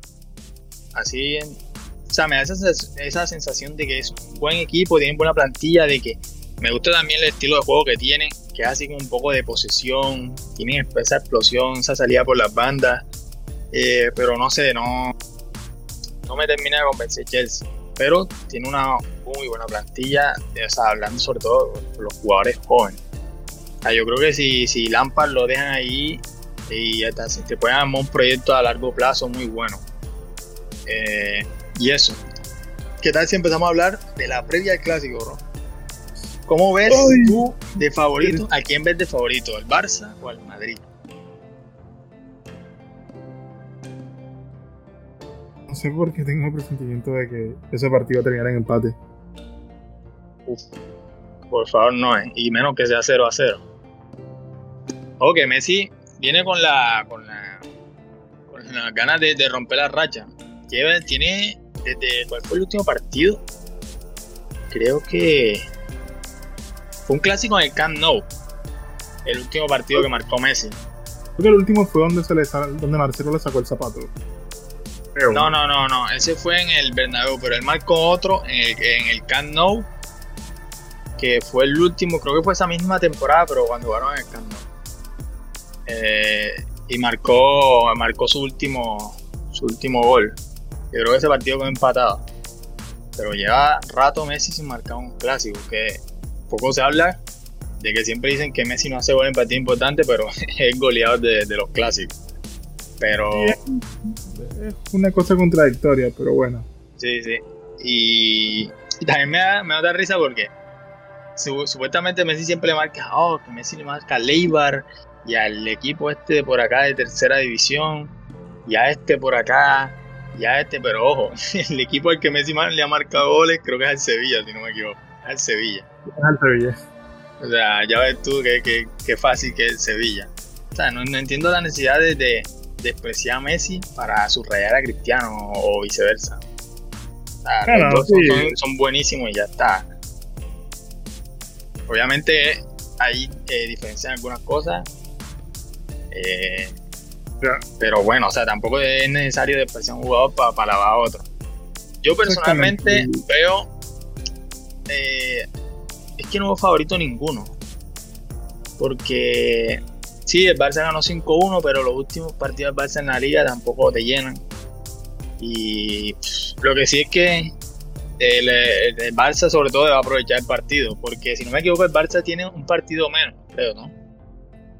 A: Así, o sea, me da esa, esa sensación de que es un buen equipo, tienen buena plantilla, de que me gusta también el estilo de juego que tienen que así como un poco de posesión, tienen esa explosión, esa salida por las bandas, eh, pero no sé, no, no me termina de convencer Chelsea, pero tiene una muy buena plantilla, hablando sobre todo de los jugadores jóvenes. yo creo que si, si Lampard lo dejan ahí y hasta se te pueden armar un proyecto a largo plazo muy bueno. Eh, y eso. ¿Qué tal si empezamos a hablar de la previa del clásico, bro? ¿Cómo ves tú de favorito? ¿A quién ves de favorito? ¿Al Barça o al Madrid?
B: No sé por qué tengo el presentimiento de que ese partido va a terminar en empate.
A: Uf, por favor, no, eh. y menos que sea 0 a 0. Ok, Messi viene con la con la con las ganas de, de romper la racha. Tiene desde cuál fue el último partido? Creo que fue un clásico en el Camp Nou. El último partido que marcó Messi.
B: Creo que el último fue donde, se le, donde Marcelo le sacó el zapato.
A: No, no, no, no. Ese fue en el Bernabéu, pero él marcó otro en el, en el Camp Nou, que fue el último, creo que fue esa misma temporada, pero cuando jugaron en el Camp Nou. Eh, y marcó, marcó su último, su último gol. Yo creo que ese partido quedó empatado. Pero lleva rato Messi sin marcar un clásico, que poco se habla de que siempre dicen que Messi no hace gol en partido importante, pero es goleador de, de los clásicos. Pero.
B: Es una cosa contradictoria, pero bueno.
A: Sí, sí. Y, también me da, me da risa porque supuestamente Messi siempre le marca, oh, que Messi le marca a Leibar y al equipo este por acá de tercera división y a este por acá y a este, pero ojo, el equipo al que Messi le ha marcado goles creo que es el Sevilla, si no me equivoco, es el Sevilla.
B: Es el Sevilla.
A: O sea, ya ves tú qué fácil que es Sevilla. O sea, no, entiendo la necesidad de despreciar a Messi para subrayar a Cristiano o viceversa. son, buenísimos y ya está. Obviamente hay eh, diferencias en algunas cosas. Eh, pero bueno, o sea, tampoco es necesario despreciar a un jugador para, para lavar a otro. Yo personalmente veo. Eh, que no veo favorito ninguno. Porque Sí, el Barça ganó 5-1, pero los últimos partidos del Barça en la liga tampoco te llenan. Y lo que sí es que el, Barça sobre todo va a aprovechar el partido, porque si no me equivoco el Barça tiene un partido menos, creo, ¿no?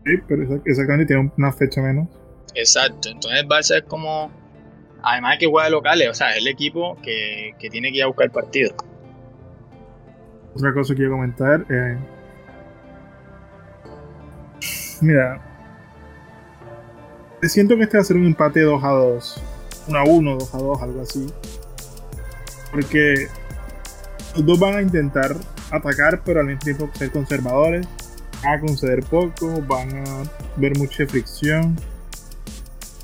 B: Sí, pero exactamente tiene una fecha menos.
A: Exacto, entonces el Barça es como, además de que juega locales, o sea, es el equipo que, tiene que ir a buscar el partido.
B: Otra cosa que quiero comentar, eh, Mira, siento que este va a ser un empate 2 a 2. 1 a 1, 2 a 2, algo así. Porque los dos van a intentar atacar, pero al mismo tiempo ser conservadores. Van a conceder poco, van a ver mucha fricción.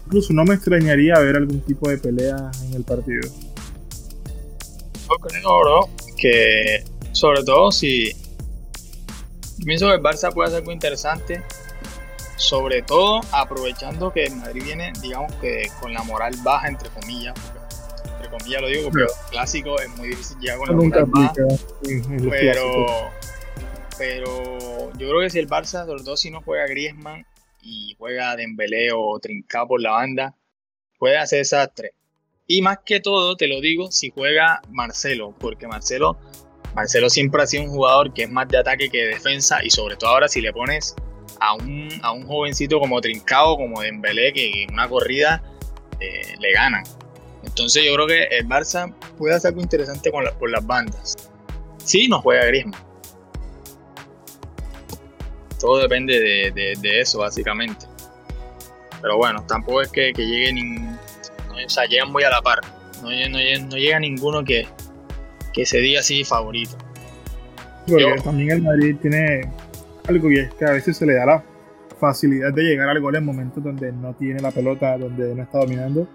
B: Incluso no me extrañaría ver algún tipo de pelea en el partido.
A: Yo creo, bro, que sobre todo si. pienso que el Barça puede hacer algo interesante sobre todo aprovechando que el Madrid viene, digamos que con la moral baja, entre comillas, entre comillas lo digo, pero clásico es muy difícil ya con la moral baja. Pero, pero yo creo que si el Barça, sobre todo si no juega Griezmann y juega Dembélé o Trincao por la banda, puede hacer esas tres. Y más que todo, te lo digo, si juega Marcelo, porque Marcelo, Marcelo siempre ha sido un jugador que es más de ataque que de defensa y sobre todo ahora si le pones a un, a un jovencito como Trincao, como Dembélé, que en una corrida eh, le ganan. Entonces yo creo que el Barça puede hacer algo interesante con las bandas. Sí, no juega Griezmann. Todo depende de, eso, básicamente. Pero bueno, tampoco es que, que lleguen, o sea, llegan muy a la par. No, no, llega ninguno que, que se diga así favorito.
B: Porque también el Madrid tiene algo y es que a veces se le da la facilidad de llegar al gol en momentos donde no tiene la pelota, donde no está dominando.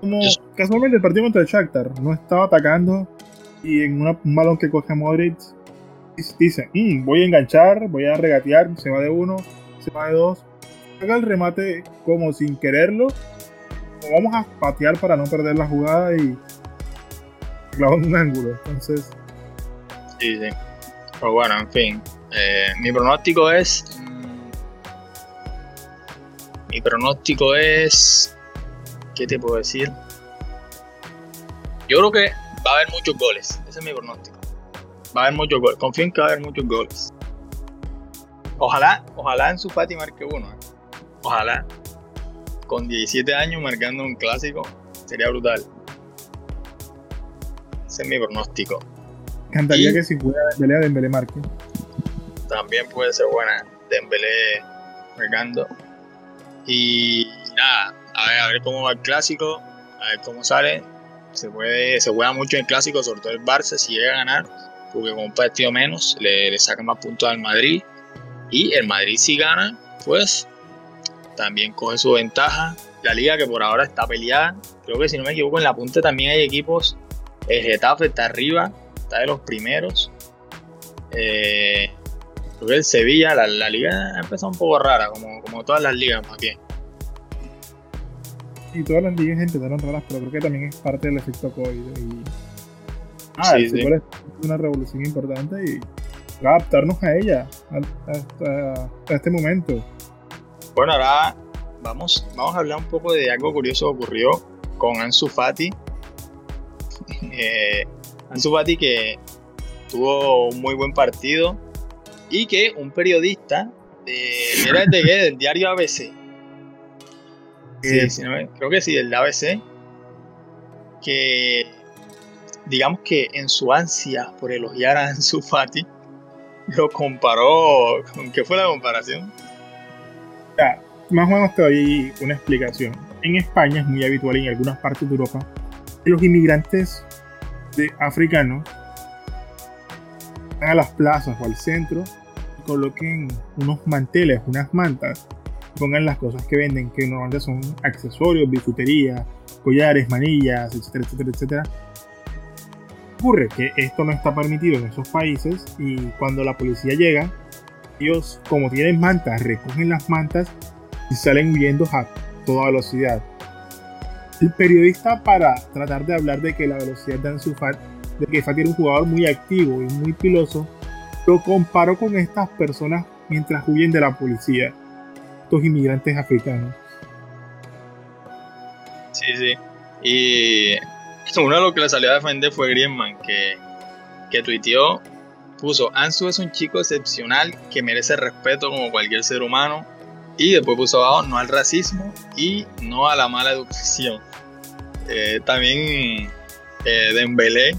B: Como casualmente el partido contra el Shakhtar, no estaba atacando y en un balón que coge Modric dice, mm, voy a enganchar, voy a regatear, se va de uno, se va de dos, haga el remate como sin quererlo, vamos a patear para no perder la jugada y clavar un ángulo, entonces...
A: Sí, sí. Pero bueno, en fin, eh, mi pronóstico es. Mi pronóstico es. ¿Qué te puedo decir? Yo creo que va a haber muchos goles. Ese es mi pronóstico. Va a haber muchos goles. Confío en que va a haber muchos goles. Ojalá, ojalá en su Fati marque uno. ¿eh? Ojalá. Con 17 años marcando un clásico. Sería brutal. Ese es mi pronóstico.
B: Cantaría que si fuera pelea de Dembélé marque
A: también puede ser buena. Dembélé marcando. Y nada, a ver, a ver cómo va el clásico, a ver cómo sale. Se puede, se juega mucho en el clásico, sobre todo el Barça, si llega a ganar, porque con un partido menos le, le saca más puntos al Madrid. Y el Madrid si gana, pues también coge su ventaja. La liga que por ahora está peleada, creo que si no me equivoco en la punta también hay equipos. El Getafe está arriba, está de los primeros. Eh, el Sevilla, la, liga ha empezado un poco rara, como, como todas las ligas más bien.
B: y todas las ligas empezaron raras, pero creo que también es parte del efecto COVID. Y, ah, el fútbol es una revolución importante y adaptarnos a ella, a, este momento.
A: Bueno, ahora vamos, vamos a hablar un poco de algo curioso que ocurrió con Ansu Fati. Eh, Ansu Fati que tuvo un muy buen partido y que un periodista de, era de, del diario ABC. Sí, creo que sí, del ABC. Que digamos que en su ansia por elogiar a Ansu Fati, lo comparó. ¿Con qué fue la comparación?
B: Ya, más o menos te doy una explicación. En España es muy habitual y en algunas partes de Europa los inmigrantes de africanos van a las plazas o al centro y coloquen unos manteles, unas mantas, pongan las cosas que venden, que normalmente son accesorios, bisutería, collares, manillas, etcétera, etcétera, etcétera. Ocurre que esto no está permitido en esos países y cuando la policía llega, ellos como tienen mantas, recogen las mantas y salen huyendo a toda velocidad. El periodista para tratar de hablar de que la velocidad de Ansu de que Fati era un jugador muy activo y muy piloso, lo comparó con estas personas mientras huyen de la policía, estos inmigrantes africanos.
A: Sí, sí. Y uno de los que le salió a defender fue Griezmann, que, que tuiteó, puso, Ansu es un chico excepcional que merece respeto como cualquier ser humano. Y después puso abajo, no al racismo y no a la mala educación. Eh, también eh, Dembélé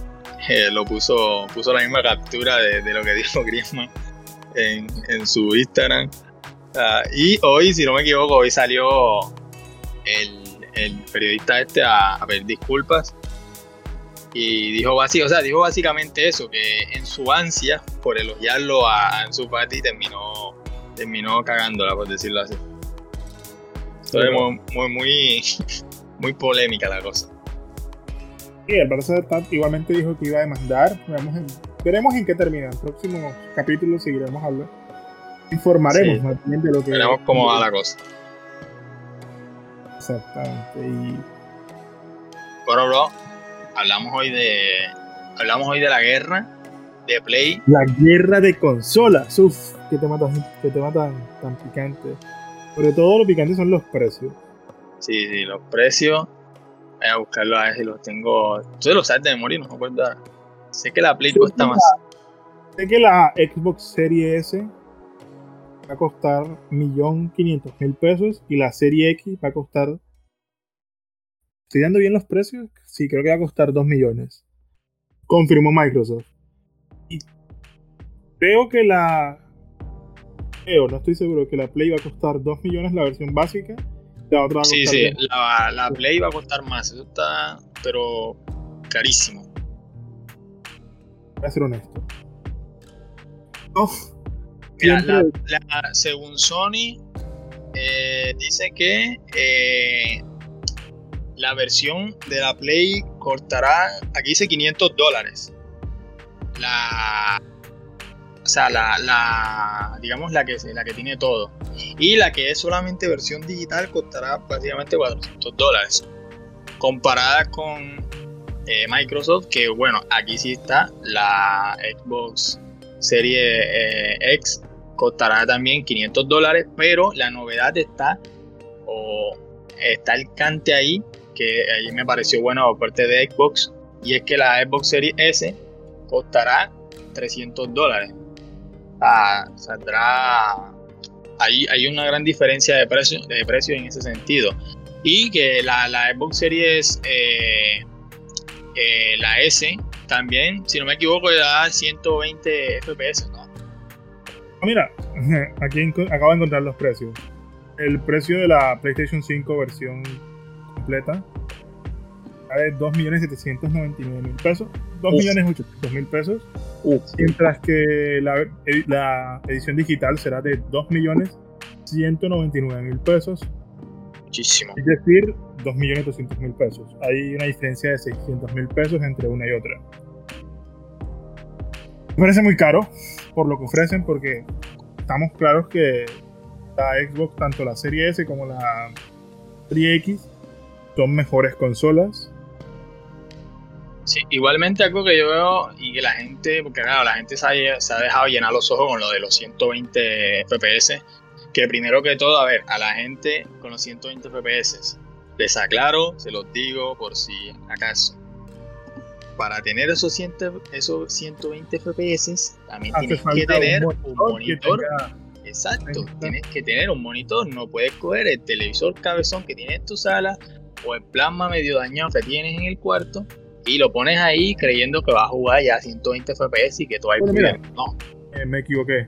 A: eh, lo puso, puso la misma captura de, lo que dijo Griezmann en, su Instagram. Ah, y hoy, si no me equivoco, hoy salió el, periodista este a, pedir disculpas y dijo, o sea, dijo básicamente eso, que en su ansia por elogiarlo a su Fati terminó, terminó cagándola, por decirlo así. Entonces, muy, muy, muy polémica la cosa.
B: Sí, el Barça igualmente dijo que iba a demandar. veremos en qué termina. En el próximo capítulo seguiremos hablando. Informaremos más bien de lo que.
A: Veremos cómo va la cosa.
B: Exactamente. Y...
A: Bueno, bro, hablamos hoy de. Hablamos hoy de la guerra de Play.
B: La guerra de consolas. Uf, que te mata, que te matan tan picante. Sobre todo lo picante son los precios.
A: Sí, sí, los precios Voy a buscarlo a ver si los tengo. Tú lo sabes de memoria, no me acuerdo. Sé que la Play cuesta más.
B: Sé que la Xbox Series S va a costar 1.500.000 pesos y la Serie X va a costar. ¿Estoy dando bien los precios? Sí, creo que va a costar 2 millones. Confirmó Microsoft. Y creo que la. Creo, no estoy seguro que la Play va a costar 2 millones la versión básica
A: sí, sí, la, Play va a costar más, eso está, pero carísimo.
B: Voy a ser honesto.
A: según Sony, eh, dice que eh, la versión de la Play costará, aquí dice 500 dólares. La, o sea, la, digamos la que, la que tiene todo. Y la que es solamente versión digital costará prácticamente 400 dólares. Comparada con eh, Microsoft, que bueno, aquí sí está la Xbox Serie eh, X, costará también 500 dólares, pero la novedad está, o está el cante ahí, que ahí me pareció bueno por parte de Xbox, y es que la Xbox Series S costará 300 dólares saldrá. Hay, hay una gran diferencia de precio, de precio en ese sentido. Y que la, la Xbox Series, eh, eh, la S, también, si no me equivoco, da 120 FPS, ¿no?
B: Ah, mira, aquí acabo de encontrar los precios. El precio de la PlayStation 5 versión completa de 2.799.000 pesos. 2.800.000 pesos. Mientras que la, la, edición digital será de 2.199.000 pesos.
A: Muchísimo.
B: Es decir, 2.800.000 pesos. Hay una diferencia de 600.000 pesos entre una y otra. Me parece muy caro por lo que ofrecen porque estamos claros que la Xbox, tanto la serie S como la serie X, son mejores consolas.
A: Sí, igualmente algo que yo veo y que la gente, porque claro, la gente se ha, se ha dejado llenar los ojos con lo de los 120 FPS, que primero que todo, a ver, a la gente con los 120 FPS, les aclaro, se los digo por si acaso. Para tener esos, 100, esos 120 FPS, también tienes que tener un monitor. Exacto, tienes que tener un monitor. No puedes coger el televisor cabezón que tienes en tu sala o el plasma medio dañado que tienes en el cuarto y lo pones ahí creyendo que va a jugar ya 120 FPS y que todo hay bueno, No.
B: Eh, me equivoqué.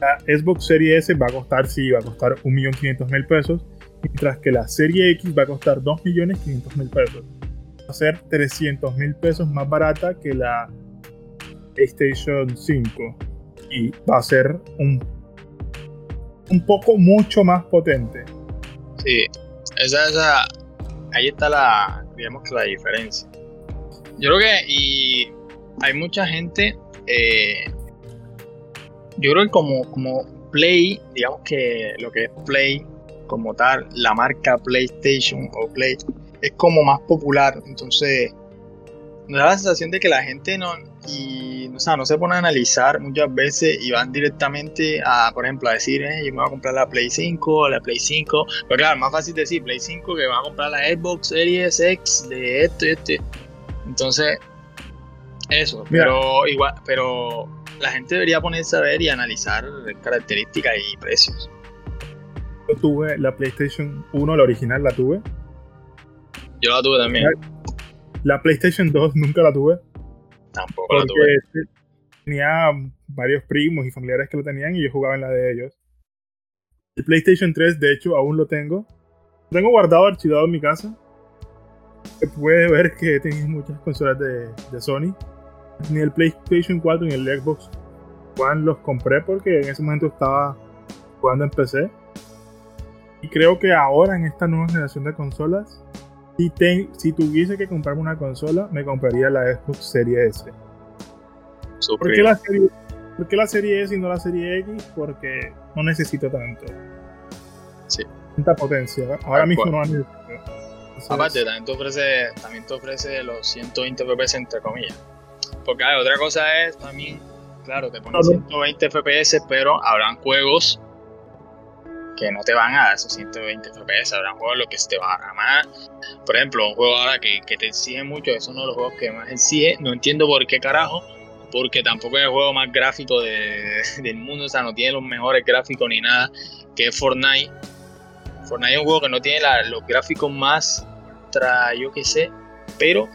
B: La Xbox Series S va a costar, sí, va a costar 1.500.000 pesos, mientras que la Serie X va a costar 2.500.000 pesos. Va a ser 300.000 pesos más barata que la PlayStation 5 y va a ser un, un poco mucho más potente.
A: Sí, esa, esa, ahí está la, digamos que la diferencia. Yo creo que y hay mucha gente, eh, yo creo que como, como Play, digamos que lo que es Play como tal, la marca PlayStation o Play, es como más popular, entonces me da la sensación de que la gente no, y, o sea, no se pone a analizar muchas veces y van directamente a, por ejemplo, a decir, yo me voy a comprar la Play 5 o la Play 5. Pero claro, más fácil decir Play 5 que va a comprar la Xbox Series X de esto y esto. Entonces, eso, pero igual, pero la gente debería ponerse a ver y analizar características y precios.
B: Yo tuve la PlayStation 1, la original la tuve.
A: Yo la tuve también.
B: La PlayStation 2 nunca la tuve.
A: Tampoco la tuve.
B: Tenía varios primos y familiares que lo tenían y yo jugaba en la de ellos. El PlayStation 3, de hecho, aún lo tengo. Lo tengo guardado, archivado en mi casa se puede ver que he muchas consolas de, de, Sony. Ni el PlayStation 4 ni el Xbox One los compré porque en ese momento estaba jugando en PC. Y creo que ahora en esta nueva generación de consolas, si, si tuviese que comprarme una consola, me compraría la Xbox Series S. ¿Por qué, la serie, ¿Por qué la Serie S y no la Serie X? Porque no necesito tanto.
A: Sí.
B: Tanta potencia. Ahora mismo no necesito.
A: Aparte, también te, ofrece, también te ofrece los 120 FPS entre comillas. Porque otra cosa es también, claro, te pones 120 FPS, pero habrán juegos que no te van a dar esos 120 FPS, habrán juegos los que te van a más. Por ejemplo, un juego ahora que, te exige mucho, es uno de los juegos que más exige, no entiendo por qué carajo, porque tampoco es el juego más gráfico del mundo, o sea, no tiene los mejores gráficos ni nada, que es Fortnite. Fortnite es un juego que no tiene los gráficos más yo qué sé, pero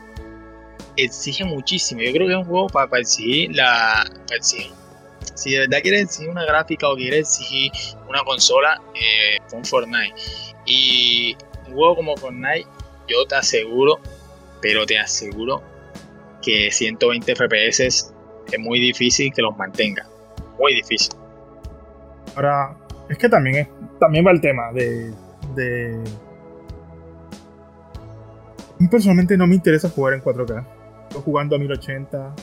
A: exige muchísimo. Yo creo que es un juego para, exigir la. Si de verdad quieres exigir una gráfica o quieres exigir una consola, eh, con Fortnite. Y un juego como Fortnite, yo te aseguro, pero te aseguro que 120 FPS es muy difícil que los mantenga. Muy difícil.
B: Ahora, es que también, es, también va el tema de, de personalmente no me interesa jugar en 4K. Estoy jugando a 1080.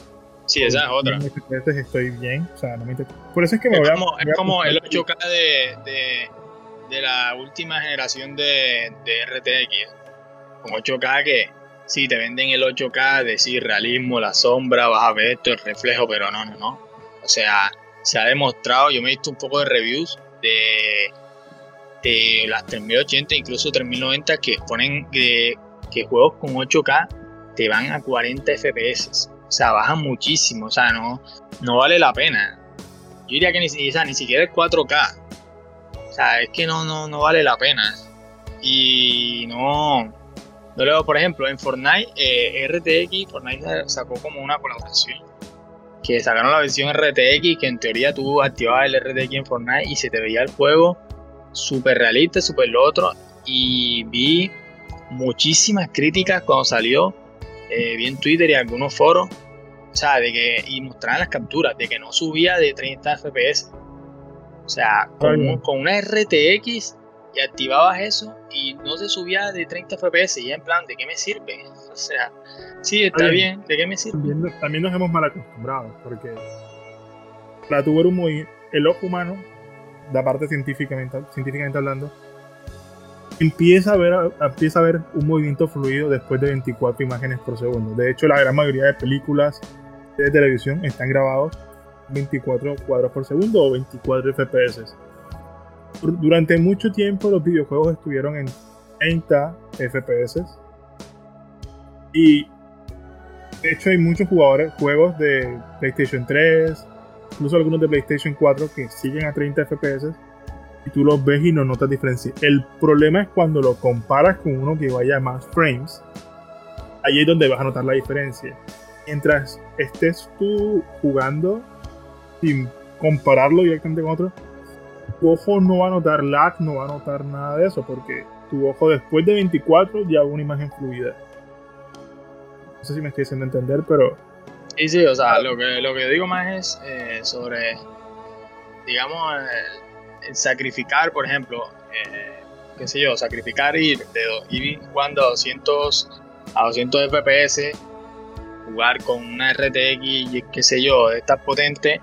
A: Sí, esa es otra.
B: Estoy bien, o sea, no me interesa. Por eso es que me
A: es
B: voy
A: como,
B: a,
A: Es como el 8K de, de, de, la última generación de, de RTX. Con 8K que sí, te venden el 8K, decir realismo, la sombra, vas a ver esto, el reflejo, pero no, no, no. O sea, se ha demostrado, yo me he visto un poco de reviews de, de las 3080, incluso 3090, que ponen que que juegos con 8K te van a 40 FPS. O sea, bajan muchísimo. O sea, no, no vale la pena. Yo diría que ni, ni siquiera es 4K. O sea, es que no, no, no vale la pena. Y no. No luego, por ejemplo, en Fortnite, eh, RTX, Fortnite sacó como una colaboración. Que sacaron la versión RTX, que en teoría tú activabas el RTX en Fortnite y se te veía el juego súper realista, súper lo otro. Y vi muchísimas críticas cuando salió, eh, vi en Twitter y algunos foros, o sea, de que, y mostraban las capturas, de que no subía de 30 FPS. O sea, con, con una RTX y activabas eso y no se subía de 30 FPS y en plan, ¿de qué me sirve? O sea, sí, está bien, ¿de qué me sirve?
B: También, nos hemos mal acostumbrado, porque la tuve muy, el ojo humano, la parte científicamente, científicamente hablando, empieza a, ver, empieza a ver un movimiento fluido después de 24 imágenes por segundo. De hecho, la gran mayoría de películas de televisión están grabados 24 cuadros por segundo o 24 FPS. Durante mucho tiempo los videojuegos estuvieron en 30 FPS. Y de hecho hay muchos jugadores, juegos de PlayStation 3, incluso algunos de PlayStation 4 que siguen a 30 FPS y tú los ves y no notas diferencia. El problema es cuando lo comparas con uno que vaya a más frames, ahí es donde vas a notar la diferencia. Mientras estés tú jugando sin compararlo directamente con otro, tu ojo no va a notar lag, no va a notar nada de eso, porque tu ojo después de 24 ya ve una imagen fluida. No sé si me estoy haciendo entender, pero...
A: Sí, sí, o sea, lo que, lo que digo más es eh, sobre, digamos, el, sacrificar, por ejemplo, eh, qué sé yo, sacrificar ir, de, ir jugando a 200, a 200 FPS, jugar con una RTX, qué sé yo, esta potente,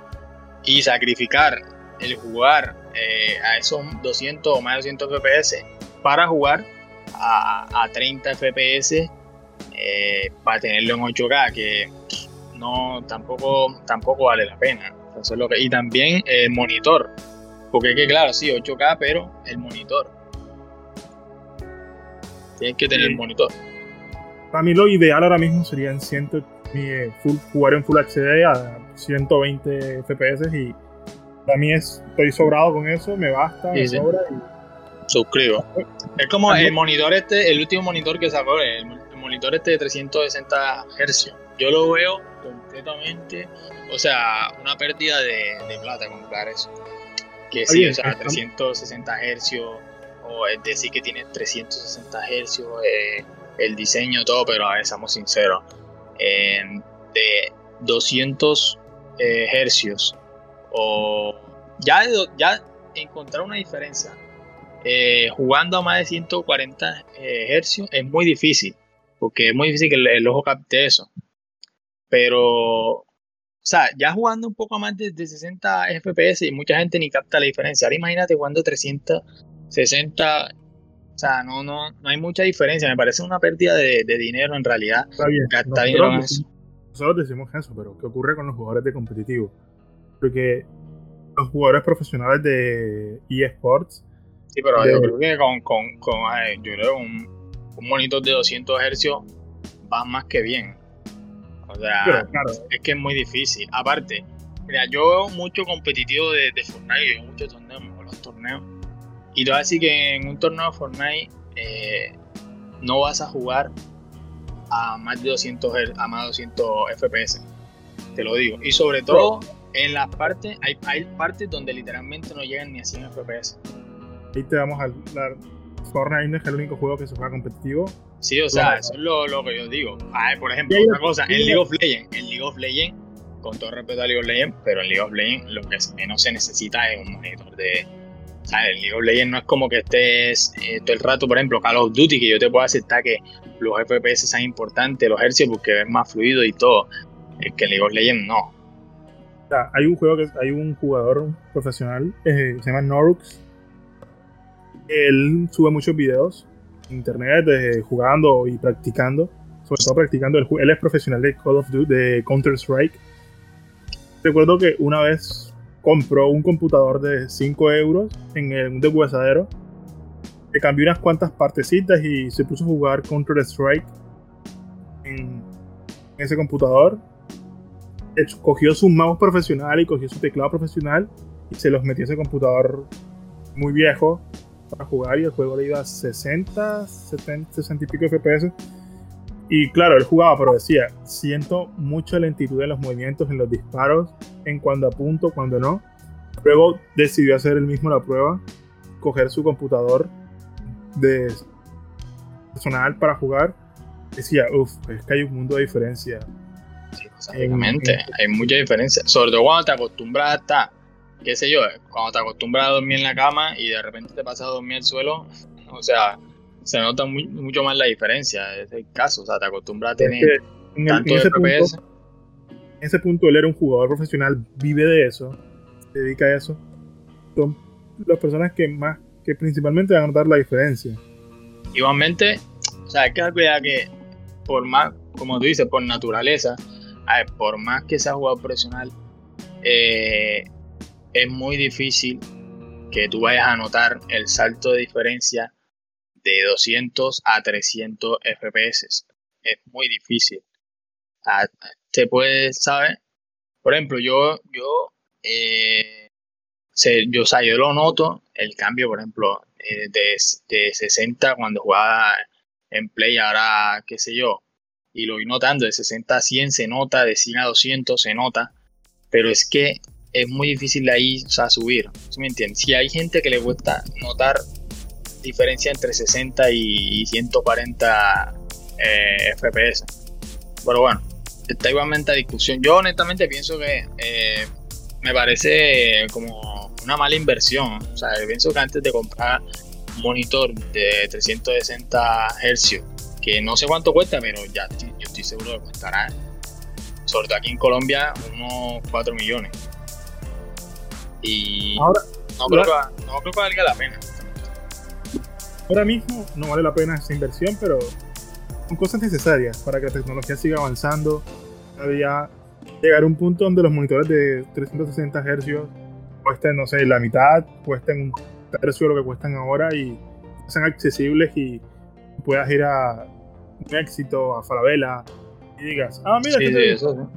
A: y sacrificar el jugar eh, a esos 200 o más de 200 FPS para jugar a, 30 FPS eh, para tenerlo en 8K, que no tampoco, tampoco vale la pena. lo que, y también el monitor, porque es que claro, sí, 8K, pero el monitor. Tienes que tener el monitor.
B: Para mí lo ideal ahora mismo sería en 100, eh, full, jugar en Full HD a 120 FPS y para mí es, estoy sobrado con eso, me basta, me sobra
A: Suscribo. Es como el monitor este, el último monitor que sacó, el, monitor este de 360 Hz. Yo lo veo completamente, o sea, una pérdida de, plata comprar eso. Que sí, o sea, 360 Hz, o es decir que tiene 360 Hz, eh, el diseño, todo, pero a ver, seamos sinceros. de 200 eh, hercios o ya, ya encontrar una diferencia eh, jugando a más de 140 eh, hercios es muy difícil, porque es muy difícil que el, ojo capte eso. Pero, o sea, ya jugando un poco más de, 60 FPS y mucha gente ni capta la diferencia. Ahora imagínate jugando 360, o sea, no, no, no hay mucha diferencia. Me parece una pérdida de, dinero en realidad.
B: Está bien. nosotros decimos eso, pero ¿qué ocurre con los jugadores de competitivo? Porque los jugadores profesionales de eSports.
A: Sí, pero yo creo que con, con, con yo creo un, un, monitor de 200 Hz va más que bien. O sea, es que es muy difícil. Aparte, mira, yo veo mucho competitivo de, de Fortnite, yo veo muchos torneos, los torneos. Y te voy a decir que en un torneo de Fortnite eh, no vas a jugar a más de 200 a más de 200 FPS. Te lo digo. Y sobre todo, en las partes, hay, hay partes donde literalmente no llegan ni a 100 FPS.
B: Ahí te vamos a hablar. Fortnite es el único juego que se juega competitivo.
A: Sí, o sea, eso es lo, lo, que yo digo. A ver, por ejemplo, otra cosa, en League of Legends, en League of Legends, con todo respeto a League of Legends, pero en League of Legends lo que menos se necesita es un monitor de. ¿sabes? En League of Legends no es como que estés eh, todo el rato, por ejemplo, Call of Duty, que yo te puedo aceptar que los FPS sean importantes, los hercios, porque es más fluido y todo. Es que en League of Legends no
B: hay un juego que hay un jugador profesional eh, se llama Norux. Él sube muchos videos en internet de jugando y practicando, sobre todo practicando. Él, es profesional de Call of Duty, de Counter Strike. Recuerdo que una vez compró un computador de 5 euros en un deshuesadero. Le cambió unas cuantas partecitas y se puso a jugar Counter Strike en ese computador cogió su mouse profesional y cogió su teclado profesional y se los metió a ese computador muy viejo para jugar y el juego le iba a 60, 70, 60 y pico FPS. Y claro, él jugaba, pero decía, siento mucha lentitud en los movimientos, en los disparos, en cuando apunto, cuando no. Luego decidió hacer él mismo la prueba, coger su computador de personal para jugar. Decía, uff, es que hay un mundo de diferencia
A: Exactamente, hay mucha diferencia. Sobre todo cuando te acostumbras a estar, qué sé yo, cuando te acostumbras a dormir en la cama y de repente te pasas a dormir al suelo, o sea, se nota mucho más la diferencia. Es el caso, o sea, te acostumbras a tener tanto
B: ese FPS. Punto, en ese punto, él era un jugador profesional, vive de eso, se dedica a eso. Son las personas que más, que principalmente van a notar la diferencia.
A: igualmente, o sea, hay que dar cuidado que por más, como tú dices, por naturaleza, por más que sea jugador profesional, eh, es muy difícil que tú vayas a notar el salto de diferencia de 200 a 300 FPS. Es muy difícil. te puedes, ¿sabes? Por ejemplo, yo, yo, eh, yo, lo noto, el cambio, por ejemplo, eh, de, de 60 cuando jugaba en Play, ahora, qué sé yo, y lo voy notando, de 60 a 100 se nota, de 100 a 200 se nota, pero es que es muy difícil de ahí, subir, me entiendes? Si hay gente que le cuesta notar diferencia entre 60 y 140 eh, FPS, pero bueno, está igualmente a discusión. Yo honestamente pienso que eh, me parece como una mala inversión, o sea, pienso que antes de comprar un monitor de 360 Hz que no sé cuánto cuesta, pero ya yo estoy seguro que costará, sobre todo aquí en Colombia, unos 4 millones. Y ahora, no, creo que, no creo que valga la pena.
B: Ahora mismo no vale la pena esa inversión, pero son cosas necesarias para que la tecnología siga avanzando. Todavía llegar a un punto donde los monitores de 360 Hz cuesten, no sé, la mitad, cuesten un tercio de lo que cuestan ahora y sean accesibles y puedas ir a un éxito, a Falabella, y digas, ah, mira, este eso,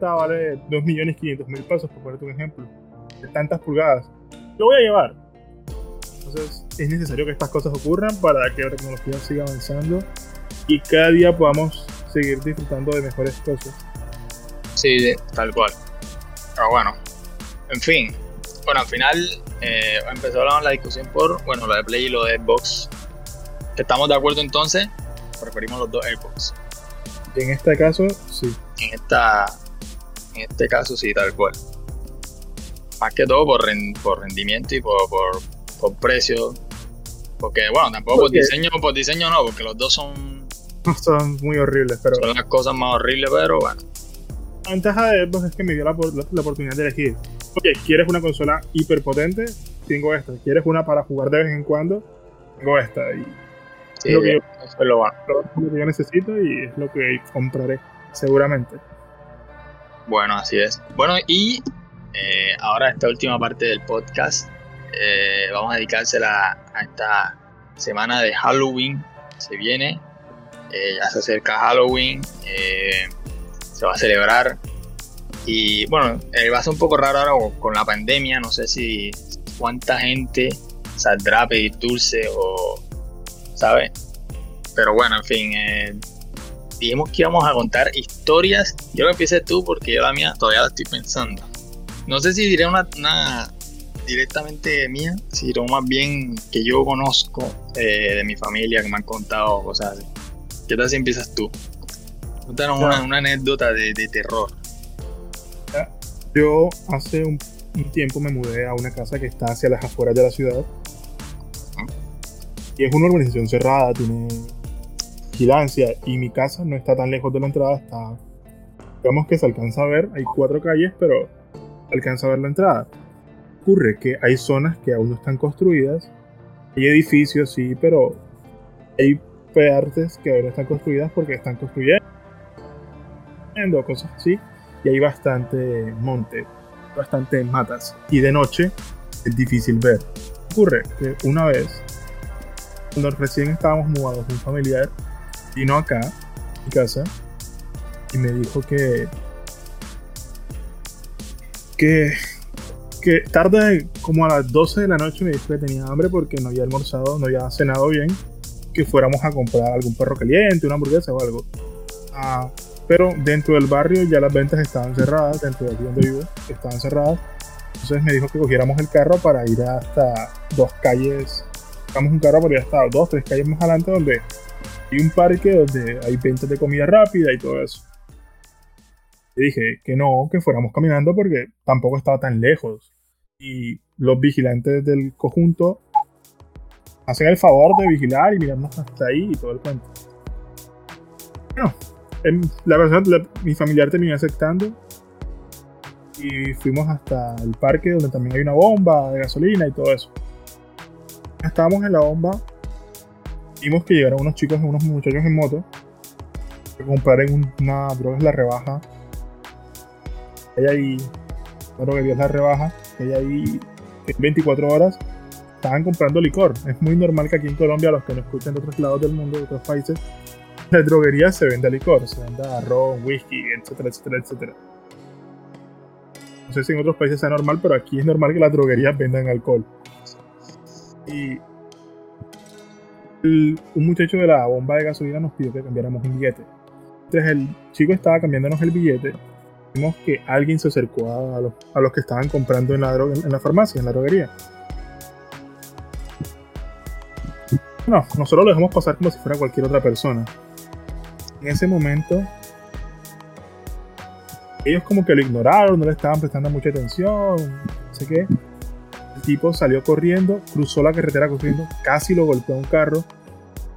B: vale 2.500.000 pesos, por ponerte un ejemplo, de tantas pulgadas. Lo voy a llevar. Entonces, es necesario que estas cosas ocurran para que la tecnología siga avanzando y cada día podamos seguir disfrutando de mejores cosas.
A: Sí, tal cual. Pero bueno, en fin. Bueno, al final eh, empezó la discusión por, bueno, lo de Play y lo de Xbox ¿Estamos de acuerdo entonces? Preferimos los dos AirPods.
B: En este caso, sí.
A: En, esta, en este caso, sí, tal cual. Más que todo por, por rendimiento y por, por, precio. Porque, bueno, tampoco por diseño, por diseño no, porque los dos son.
B: Son muy horribles, pero.
A: Son las cosas más horribles, pero bueno.
B: La ventaja de Xbox es que me dio la, la, oportunidad de elegir. Oye, ¿quieres una consola hiperpotente? Tengo esta. ¿Quieres una para jugar de vez en cuando? Tengo esta. Y es lo que, yo, lo, yo necesito y es lo que compraré, seguramente.
A: Bueno, así es. Bueno, y eh, ahora esta última parte del podcast eh, vamos a dedicársela a esta semana de Halloween. Se viene, eh, ya se acerca Halloween, se va a celebrar. Y bueno, va a ser un poco raro ahora con la pandemia. No sé si cuánta gente saldrá a pedir dulce o ¿sabes? Pero bueno, en fin, eh, dijimos que íbamos a contar historias. Yo que empieces tú porque yo la mía todavía la estoy pensando. No sé si diré una, directamente mía, sino más bien que yo conozco eh, de mi familia que me han contado cosas así. ¿Qué tal si empiezas tú? Cuéntanos una, anécdota de, terror.
B: Yo hace un, tiempo me mudé a una casa que está hacia las afueras de la ciudad y es una organización cerrada, tiene vigilancia y mi casa no está tan lejos de la entrada, está, digamos que se alcanza a ver, hay cuatro calles, pero alcanza a ver la entrada. Ocurre que hay zonas que aún no están construidas, hay edificios, sí, pero hay partes que no están construidas porque están construyendo, cosas así, y hay bastante monte, bastante matas, y de noche es difícil ver. Ocurre que una vez cuando recién estábamos mudados, un familiar vino acá, a mi casa, y me dijo que. Que. tarde, como a las 12 de la noche, me dijo que tenía hambre porque no había almorzado, no había cenado bien, que fuéramos a comprar algún perro caliente, una hamburguesa o algo. Ah, pero dentro del barrio ya las ventas estaban cerradas, dentro de aquí donde vivo, estaban cerradas. Entonces me dijo que cogiéramos el carro para ir hasta dos calles un carro por ya está dos, tres calles más adelante donde hay un parque donde hay ventas de comida rápida y todo eso. Y dije que no, que fuéramos caminando porque tampoco estaba tan lejos. Y los vigilantes del conjunto hacen el favor de vigilar y mirarnos hasta ahí y todo el cuento. Bueno, la persona, mi familiar terminó aceptando y fuimos hasta el parque donde también hay una bomba de gasolina y todo eso estábamos en la bomba vimos que llegaron unos chicos, unos muchachos en moto, que compraron una droga en la rebaja. Hay ahí, una droga es la rebaja, hay ahí 24 horas, estaban comprando licor. Es muy normal que aquí en Colombia, los que no escuchan de otros lados del mundo, de otros países, la droguería se vende licor, se vende arroz, whisky, etcétera, etcétera, etcétera. No sé si en otros países sea normal, pero aquí es normal que las droguerías vendan alcohol. Y un muchacho de la bomba de gasolina nos pidió que cambiáramos un billete. Entonces el chico estaba cambiándonos el billete. Vimos que alguien se acercó a los, a los que estaban comprando en la, en la farmacia, en la droguería. No, nosotros lo dejamos pasar como si fuera cualquier otra persona. En ese momento, ellos como que lo ignoraron, no le estaban prestando mucha atención, no sé qué. El tipo salió corriendo, cruzó la carretera corriendo, casi lo golpeó un carro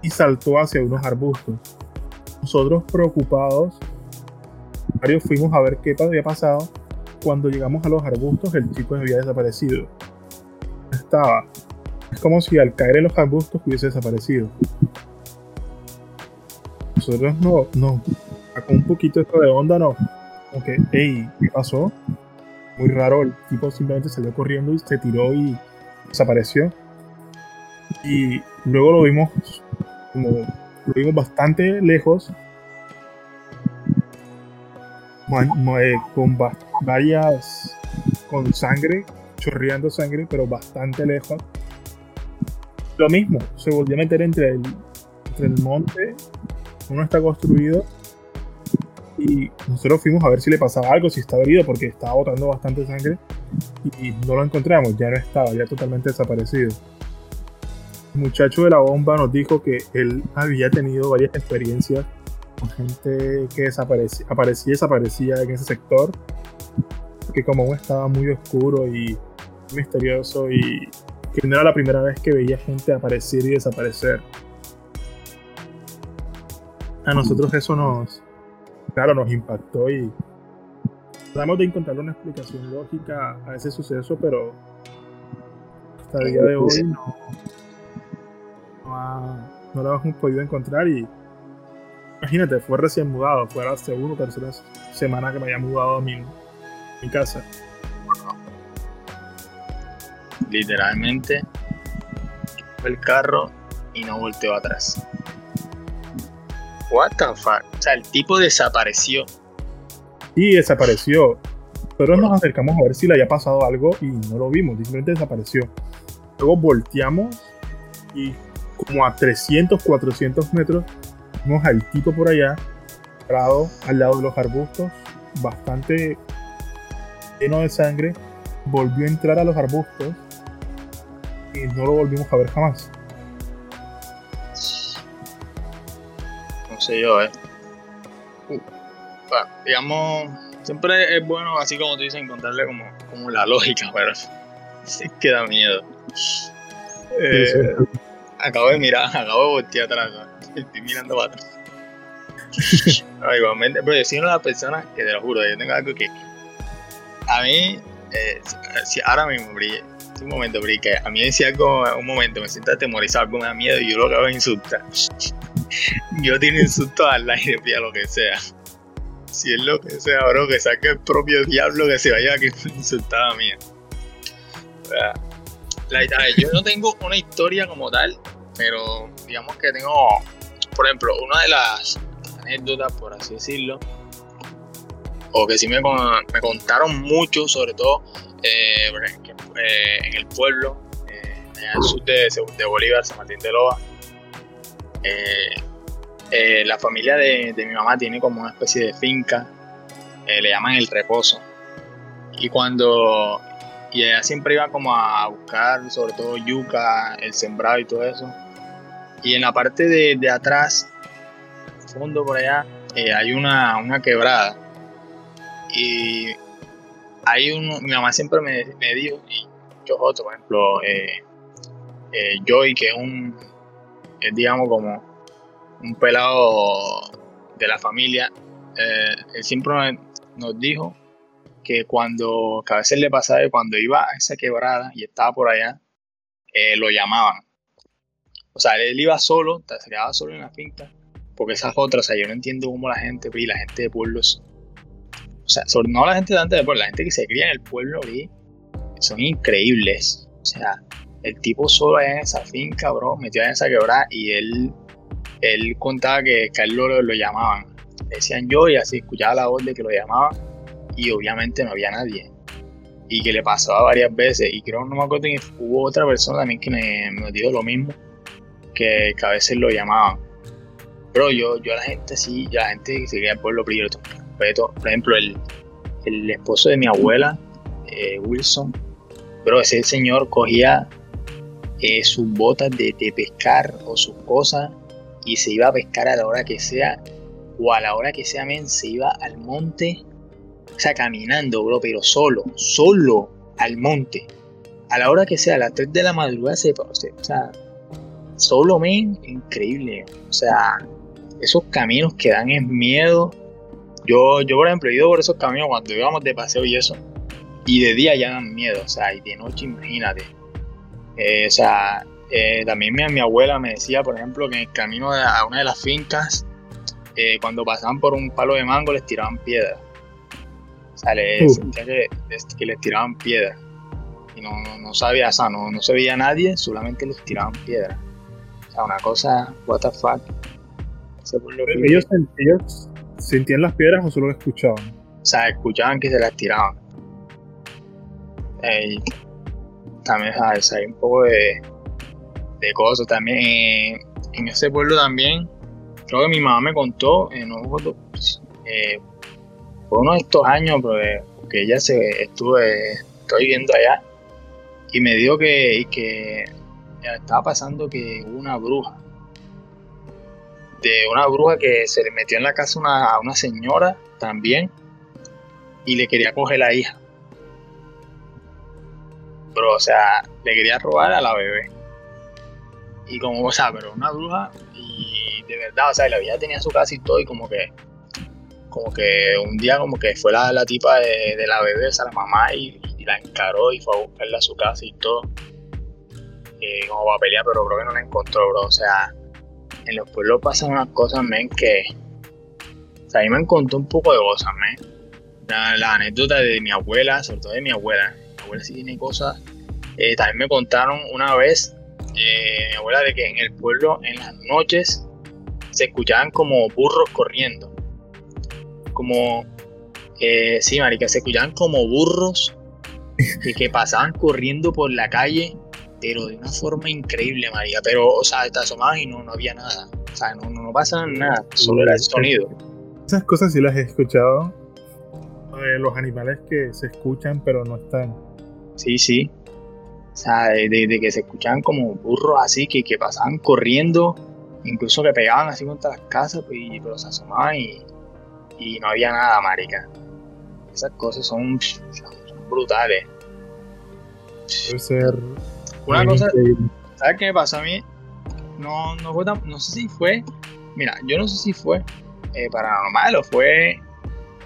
B: y saltó hacia unos arbustos. Nosotros preocupados, varios fuimos a ver qué había pasado. Cuando llegamos a los arbustos, el chico había desaparecido. Estaba. Es como si al caer en los arbustos hubiese desaparecido. Nosotros no, no, sacó un poquito esto de onda, no. Como que, hey, ¿qué pasó? muy raro. El tipo simplemente salió corriendo y se tiró y desapareció. Y luego lo vimos como lo vimos bastante lejos. Eh, con varias con sangre, chorreando sangre, pero bastante lejos. Lo mismo, se volvió a meter entre el, entre el monte, uno está construido y nosotros fuimos a ver si le pasaba algo, si estaba herido, porque estaba botando bastante sangre y no lo encontramos, ya no estaba, ya totalmente desaparecido. El muchacho de la bomba nos dijo que él había tenido varias experiencias gente que desaparecía, aparecía y desaparecía en ese sector, que como estaba muy oscuro y misterioso y que no era la primera vez que veía gente aparecer y desaparecer. A nosotros eso nos, claro, nos impactó y tratamos de encontrar una explicación lógica a ese suceso, pero hasta el día de hoy no, no, lo hemos podido encontrar y imagínate, fue recién mudado, fue la segunda o tercera semana que me había mudado a mi, mi casa.
A: Literalmente, fue el carro y no volteó atrás. What the fuck? O sea, el tipo desapareció.
B: Sí, desapareció. Pero nos acercamos a ver si le había pasado algo y no lo vimos, simplemente desapareció. Luego volteamos y como a 300, 400 metros vimos al tipo por allá, parado al lado de los arbustos, bastante lleno de sangre. Volvió a entrar a los arbustos y no lo volvimos a ver jamás.
A: yo, ¿eh? digamos, siempre es bueno, así como tú dices, encontrarle como, como la lógica, pero sí que da miedo. Eh, acabo de mirar, acabo de voltear atrás, estoy mirando para atrás. igualmente, pero yo soy una de las personas que te lo juro, yo tengo algo que a mí, eh, si ahora mismo brille, un momento, porque a mí decía algo, un momento, me siento atemorizado, algo me da miedo y yo lo que hago es insultar. yo tengo insultos al aire, pía lo que sea. Si es lo que sea, bro, que saque el propio diablo que se vaya a que insultaba a yo no tengo una historia como tal, pero digamos que tengo, por ejemplo, una de las anécdotas, por así decirlo, o que sí me, me contaron mucho, sobre todo eh, eh, en el pueblo, eh, en el sur de Bolívar, San Martín de Loa. la familia de, mi mamá tiene como una especie de finca, le llaman el reposo. Y cuando y ella siempre iba como a buscar sobre todo yuca, el sembrado y todo eso. Y en la parte de, de atrás, fondo por allá, hay una, una, quebrada. Y hay uno, mi mamá siempre me, me dijo, y muchos otros, por ejemplo, eh, eh, Joy, que es un, digamos como un pelado de la familia, eh, él siempre nos dijo que cuando, que a veces le pasaba que cuando iba a esa quebrada y estaba por allá, lo llamaban. O sea, él iba solo, se quedaba solo en la finca. Porque esas otras, o sea, yo no entiendo cómo la gente, y la gente de pueblos. O sea, sobre, no la gente de antes de pueblo, la gente que se cría en el pueblo, vi, son increíbles. O sea, el tipo solo allá en esa finca, bro, metido en esa quebrada y él, él contaba que Carlos lo, lo llamaban. Decían yo y así escuchaba la voz de que lo llamaban y obviamente no había nadie. Y que le pasaba varias veces. Y creo, no me acuerdo, que hubo otra persona también que me, me dijo lo mismo, que, a veces lo llamaban. Pero yo, yo a la gente sí, la gente que se queda el pueblo respeto. Por ejemplo, el, el esposo de mi abuela, eh, Wilson, pero ese señor cogía eh, sus botas de, de, pescar o sus cosas y se iba a pescar a la hora que sea o a la hora que sea, men, se iba al monte o sea, caminando, bro, pero solo, solo al monte. A la hora que sea, a las 3 de la madrugada, se, o sea, solo, men, increíble. O sea, esos caminos que dan es miedo. Yo, yo, por ejemplo, he ido por esos caminos cuando íbamos de paseo y eso. Y de día ya dan miedo, o sea, y de noche, imagínate. Eh, o sea, eh, también mi, mi, abuela me decía, por ejemplo, que en el camino a una de las fincas, eh, cuando pasaban por un palo de mango, les tiraban piedras. O sea, le, sentía que, que, les tiraban piedra. Y no, no, sabía, o sea, no, no se veía nadie, solamente les tiraban piedra. O sea, una cosa, what the fuck.
B: ¿Ellos, ¿Ellos sentían las piedras o solo escuchaban?
A: O sea, escuchaban que se las tiraban. También ¿sabes? hay un poco de, de cosas. También en ese pueblo también, creo que mi mamá me contó, eh, no eh, por uno de estos años, porque ella se estuve, estoy viendo allá, y me dijo que, que estaba pasando que una bruja, de una bruja que se le metió en la casa a una señora también, y le quería coger la hija. Pero, o sea, le quería robar a la bebé. Y como, o sea, pero una bruja, y de verdad, o sea, la vida tenía su casa y todo, y como que como que un día como que fue la, la tipa de, la bebé, o sea, la mamá, y, la encaró y fue a buscarla a su casa y todo. Eh, como para pelear, pero creo que no la encontró, bro. O sea, en los pueblos pasan unas cosas, men, que... O sea, a mí me encontró un poco de cosas, men. La, anécdota de mi abuela, sobre todo de mi abuela. Mi abuela sí tiene cosas. Eh, también me contaron una vez, eh, mi abuela, de que en el pueblo, en las noches, se escuchaban como burros corriendo como, eh, sí, marica, se escuchaban como burros y que pasaban corriendo por la calle, pero de una forma increíble, marica. Pero, o sea, te asomabas y no, no había nada. O sea, no, no, pasaba nada, solo era el sonido.
B: Esas cosas sí las he escuchado. Eh, los animales que se escuchan pero no están.
A: Sí, sí. O sea, de, que se escuchaban como burros así, que, que pasaban corriendo, incluso que pegaban así contra las casas, pues, pero se asomaban y, y no había nada, marica. Esas cosas son, brutales.
B: Debe ser.
A: Una cosa, ¿sabes qué me pasó a mí? No, no fue tan, no sé si fue, mira, yo no sé si fue eh, paranormal o fue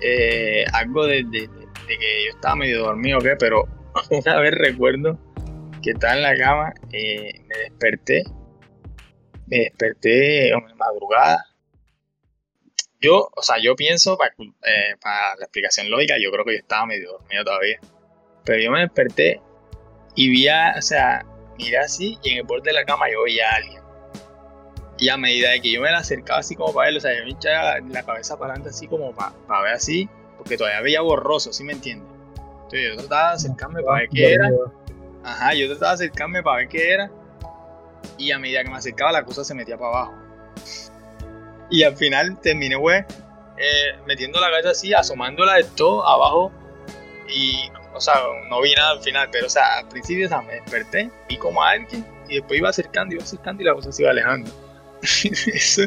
A: eh, algo de, de, que yo estaba medio dormido o qué, pero una vez recuerdo que estaba en la cama, eh, me desperté, me desperté en madrugada yo, o sea, yo pienso, eh, para, la explicación lógica, yo creo que yo estaba medio dormido todavía. Pero yo me desperté y vi o sea, miré así y en el borde de la cama yo veía a alguien. Y a medida que yo me la acercaba así como para verlo, o sea, yo me echaba la cabeza para adelante así como para, para ver así, porque todavía veía borroso, ¿sí me entiendes? Entonces yo trataba de acercarme para ver qué era. Ajá, yo trataba de acercarme para ver qué era. Y a medida que me acercaba la cosa se metía para abajo. Y al final terminé, güey, eh, metiendo la cabeza así, asomándola de todo abajo. Y, o sea, no vi nada al final, pero, o sea, al principio, o sea, me desperté, vi como a alguien, y después iba acercando, iba acercando y la cosa se iba alejando. Eso,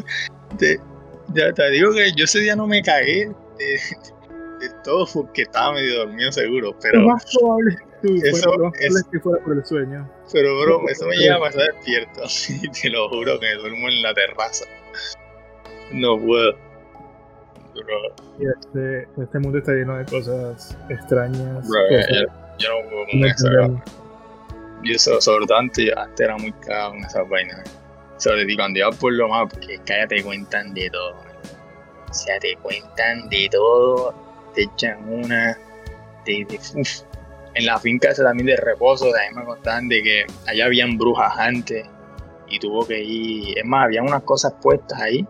A: ya te digo que yo ese día no me cagué de, todo porque estaba medio dormido seguro, pero...
B: Lo más probable eso, es, que fuera por el sueño.
A: Pero, bro, eso me llega a pasar despierto, te lo juro que me duermo en la terraza. No puedo.
B: este, este mundo está lleno de cosas extrañas.
A: yo, no puedo con. Yo eso, sobre todo antes, antes era muy cagado con esas vainas. Sobre ti, cuando ibas por lo más, porque es que allá te cuentan de todo. O sea, te cuentan de todo, te echan una. De, de- uf. En la finca esa también de reposo, también me contaban de que allá habían brujas antes y tuvo que ir. Es más, había unas cosas puestas ahí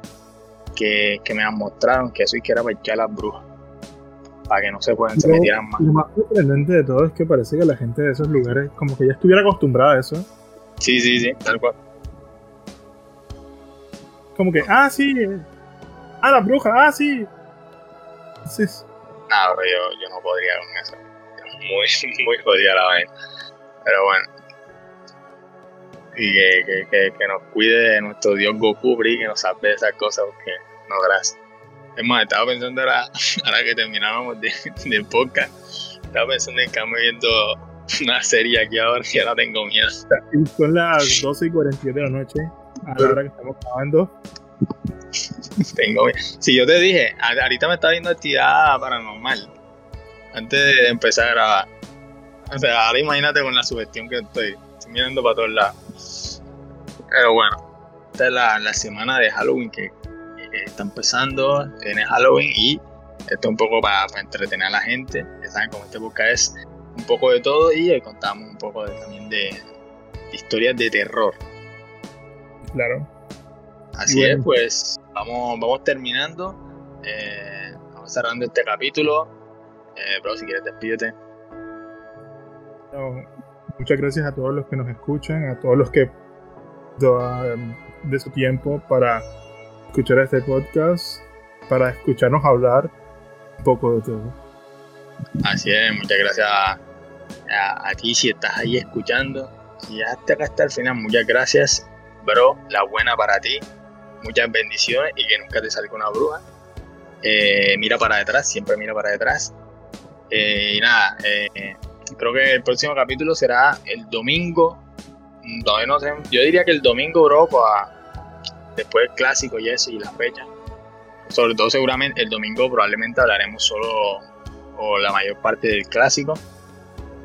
A: que, que me mostraron que eso y que era para echar las brujas. Para que no se puedan, se metieran más.
B: Lo más sorprendente de todo es que parece que la gente de esos lugares como que ya estuviera acostumbrada a eso.
A: Sí, sí, sí, tal cual.
B: Como que, ah, sí. Ah, la bruja, ah, sí. Sí.
A: Nada, pero yo, yo no podría con eso. Es muy, muy jodida la vaina. Pero bueno. Y que, que, que, que nos cuide nuestro dios Goku, Bri, que nos salve de esas cosas, porque no, gracias. Es más, estaba pensando ahora, ahora que terminábamos de, del podcast, estaba pensando en que estamos viendo una serie aquí ahora y ahora tengo miedo.
B: Son las 12 y 47 de la noche, a la hora que estamos grabando.
A: Tengo miedo. Si yo te dije, ahorita me está viendo actividad paranormal, antes de empezar a grabar. O sea, ahora imagínate con la sugestión que estoy, estoy mirando para todos lados. Pero bueno, esta es la, la semana de Halloween que, que está empezando, tiene Halloween y esto es un poco para, para entretener a la gente. Ya saben, como este podcast es un poco de todo y hoy contamos un poco de- también de, de historias de terror.
B: Claro.
A: Así
B: bueno.
A: es, pues vamos, vamos terminando. eh, vamos cerrando este capítulo. Eh, bro, si quieres, despídete.
B: No, muchas gracias a todos los que nos escuchan, a todos los que dan de su tiempo para escuchar este podcast, para escucharnos hablar un poco de todo.
A: Así es, muchas gracias a, ti si estás ahí escuchando. Ya hasta acá hasta el final, muchas gracias, bro. La buena para ti. Muchas bendiciones y que nunca te salga una bruja. Eh, mira para detrás, siempre mira para detrás. Eh, y nada, eh, creo que el próximo capítulo será el domingo. Mm, Todavía no sé. Yo diría que el domingo, bro, pa- después del clásico y eso y la fecha. Sobre todo, seguramente el domingo probablemente hablaremos solo o la mayor parte del clásico.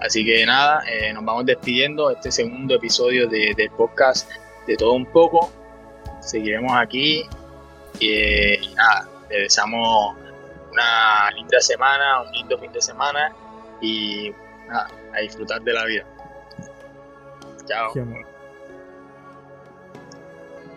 A: Así que nada, eh, nos vamos despidiendo este segundo episodio de- del podcast de todo un poco. Seguiremos aquí eh, y nada, les deseamos una linda semana, un lindo fin de semana y nada, a disfrutar de la vida. Chao.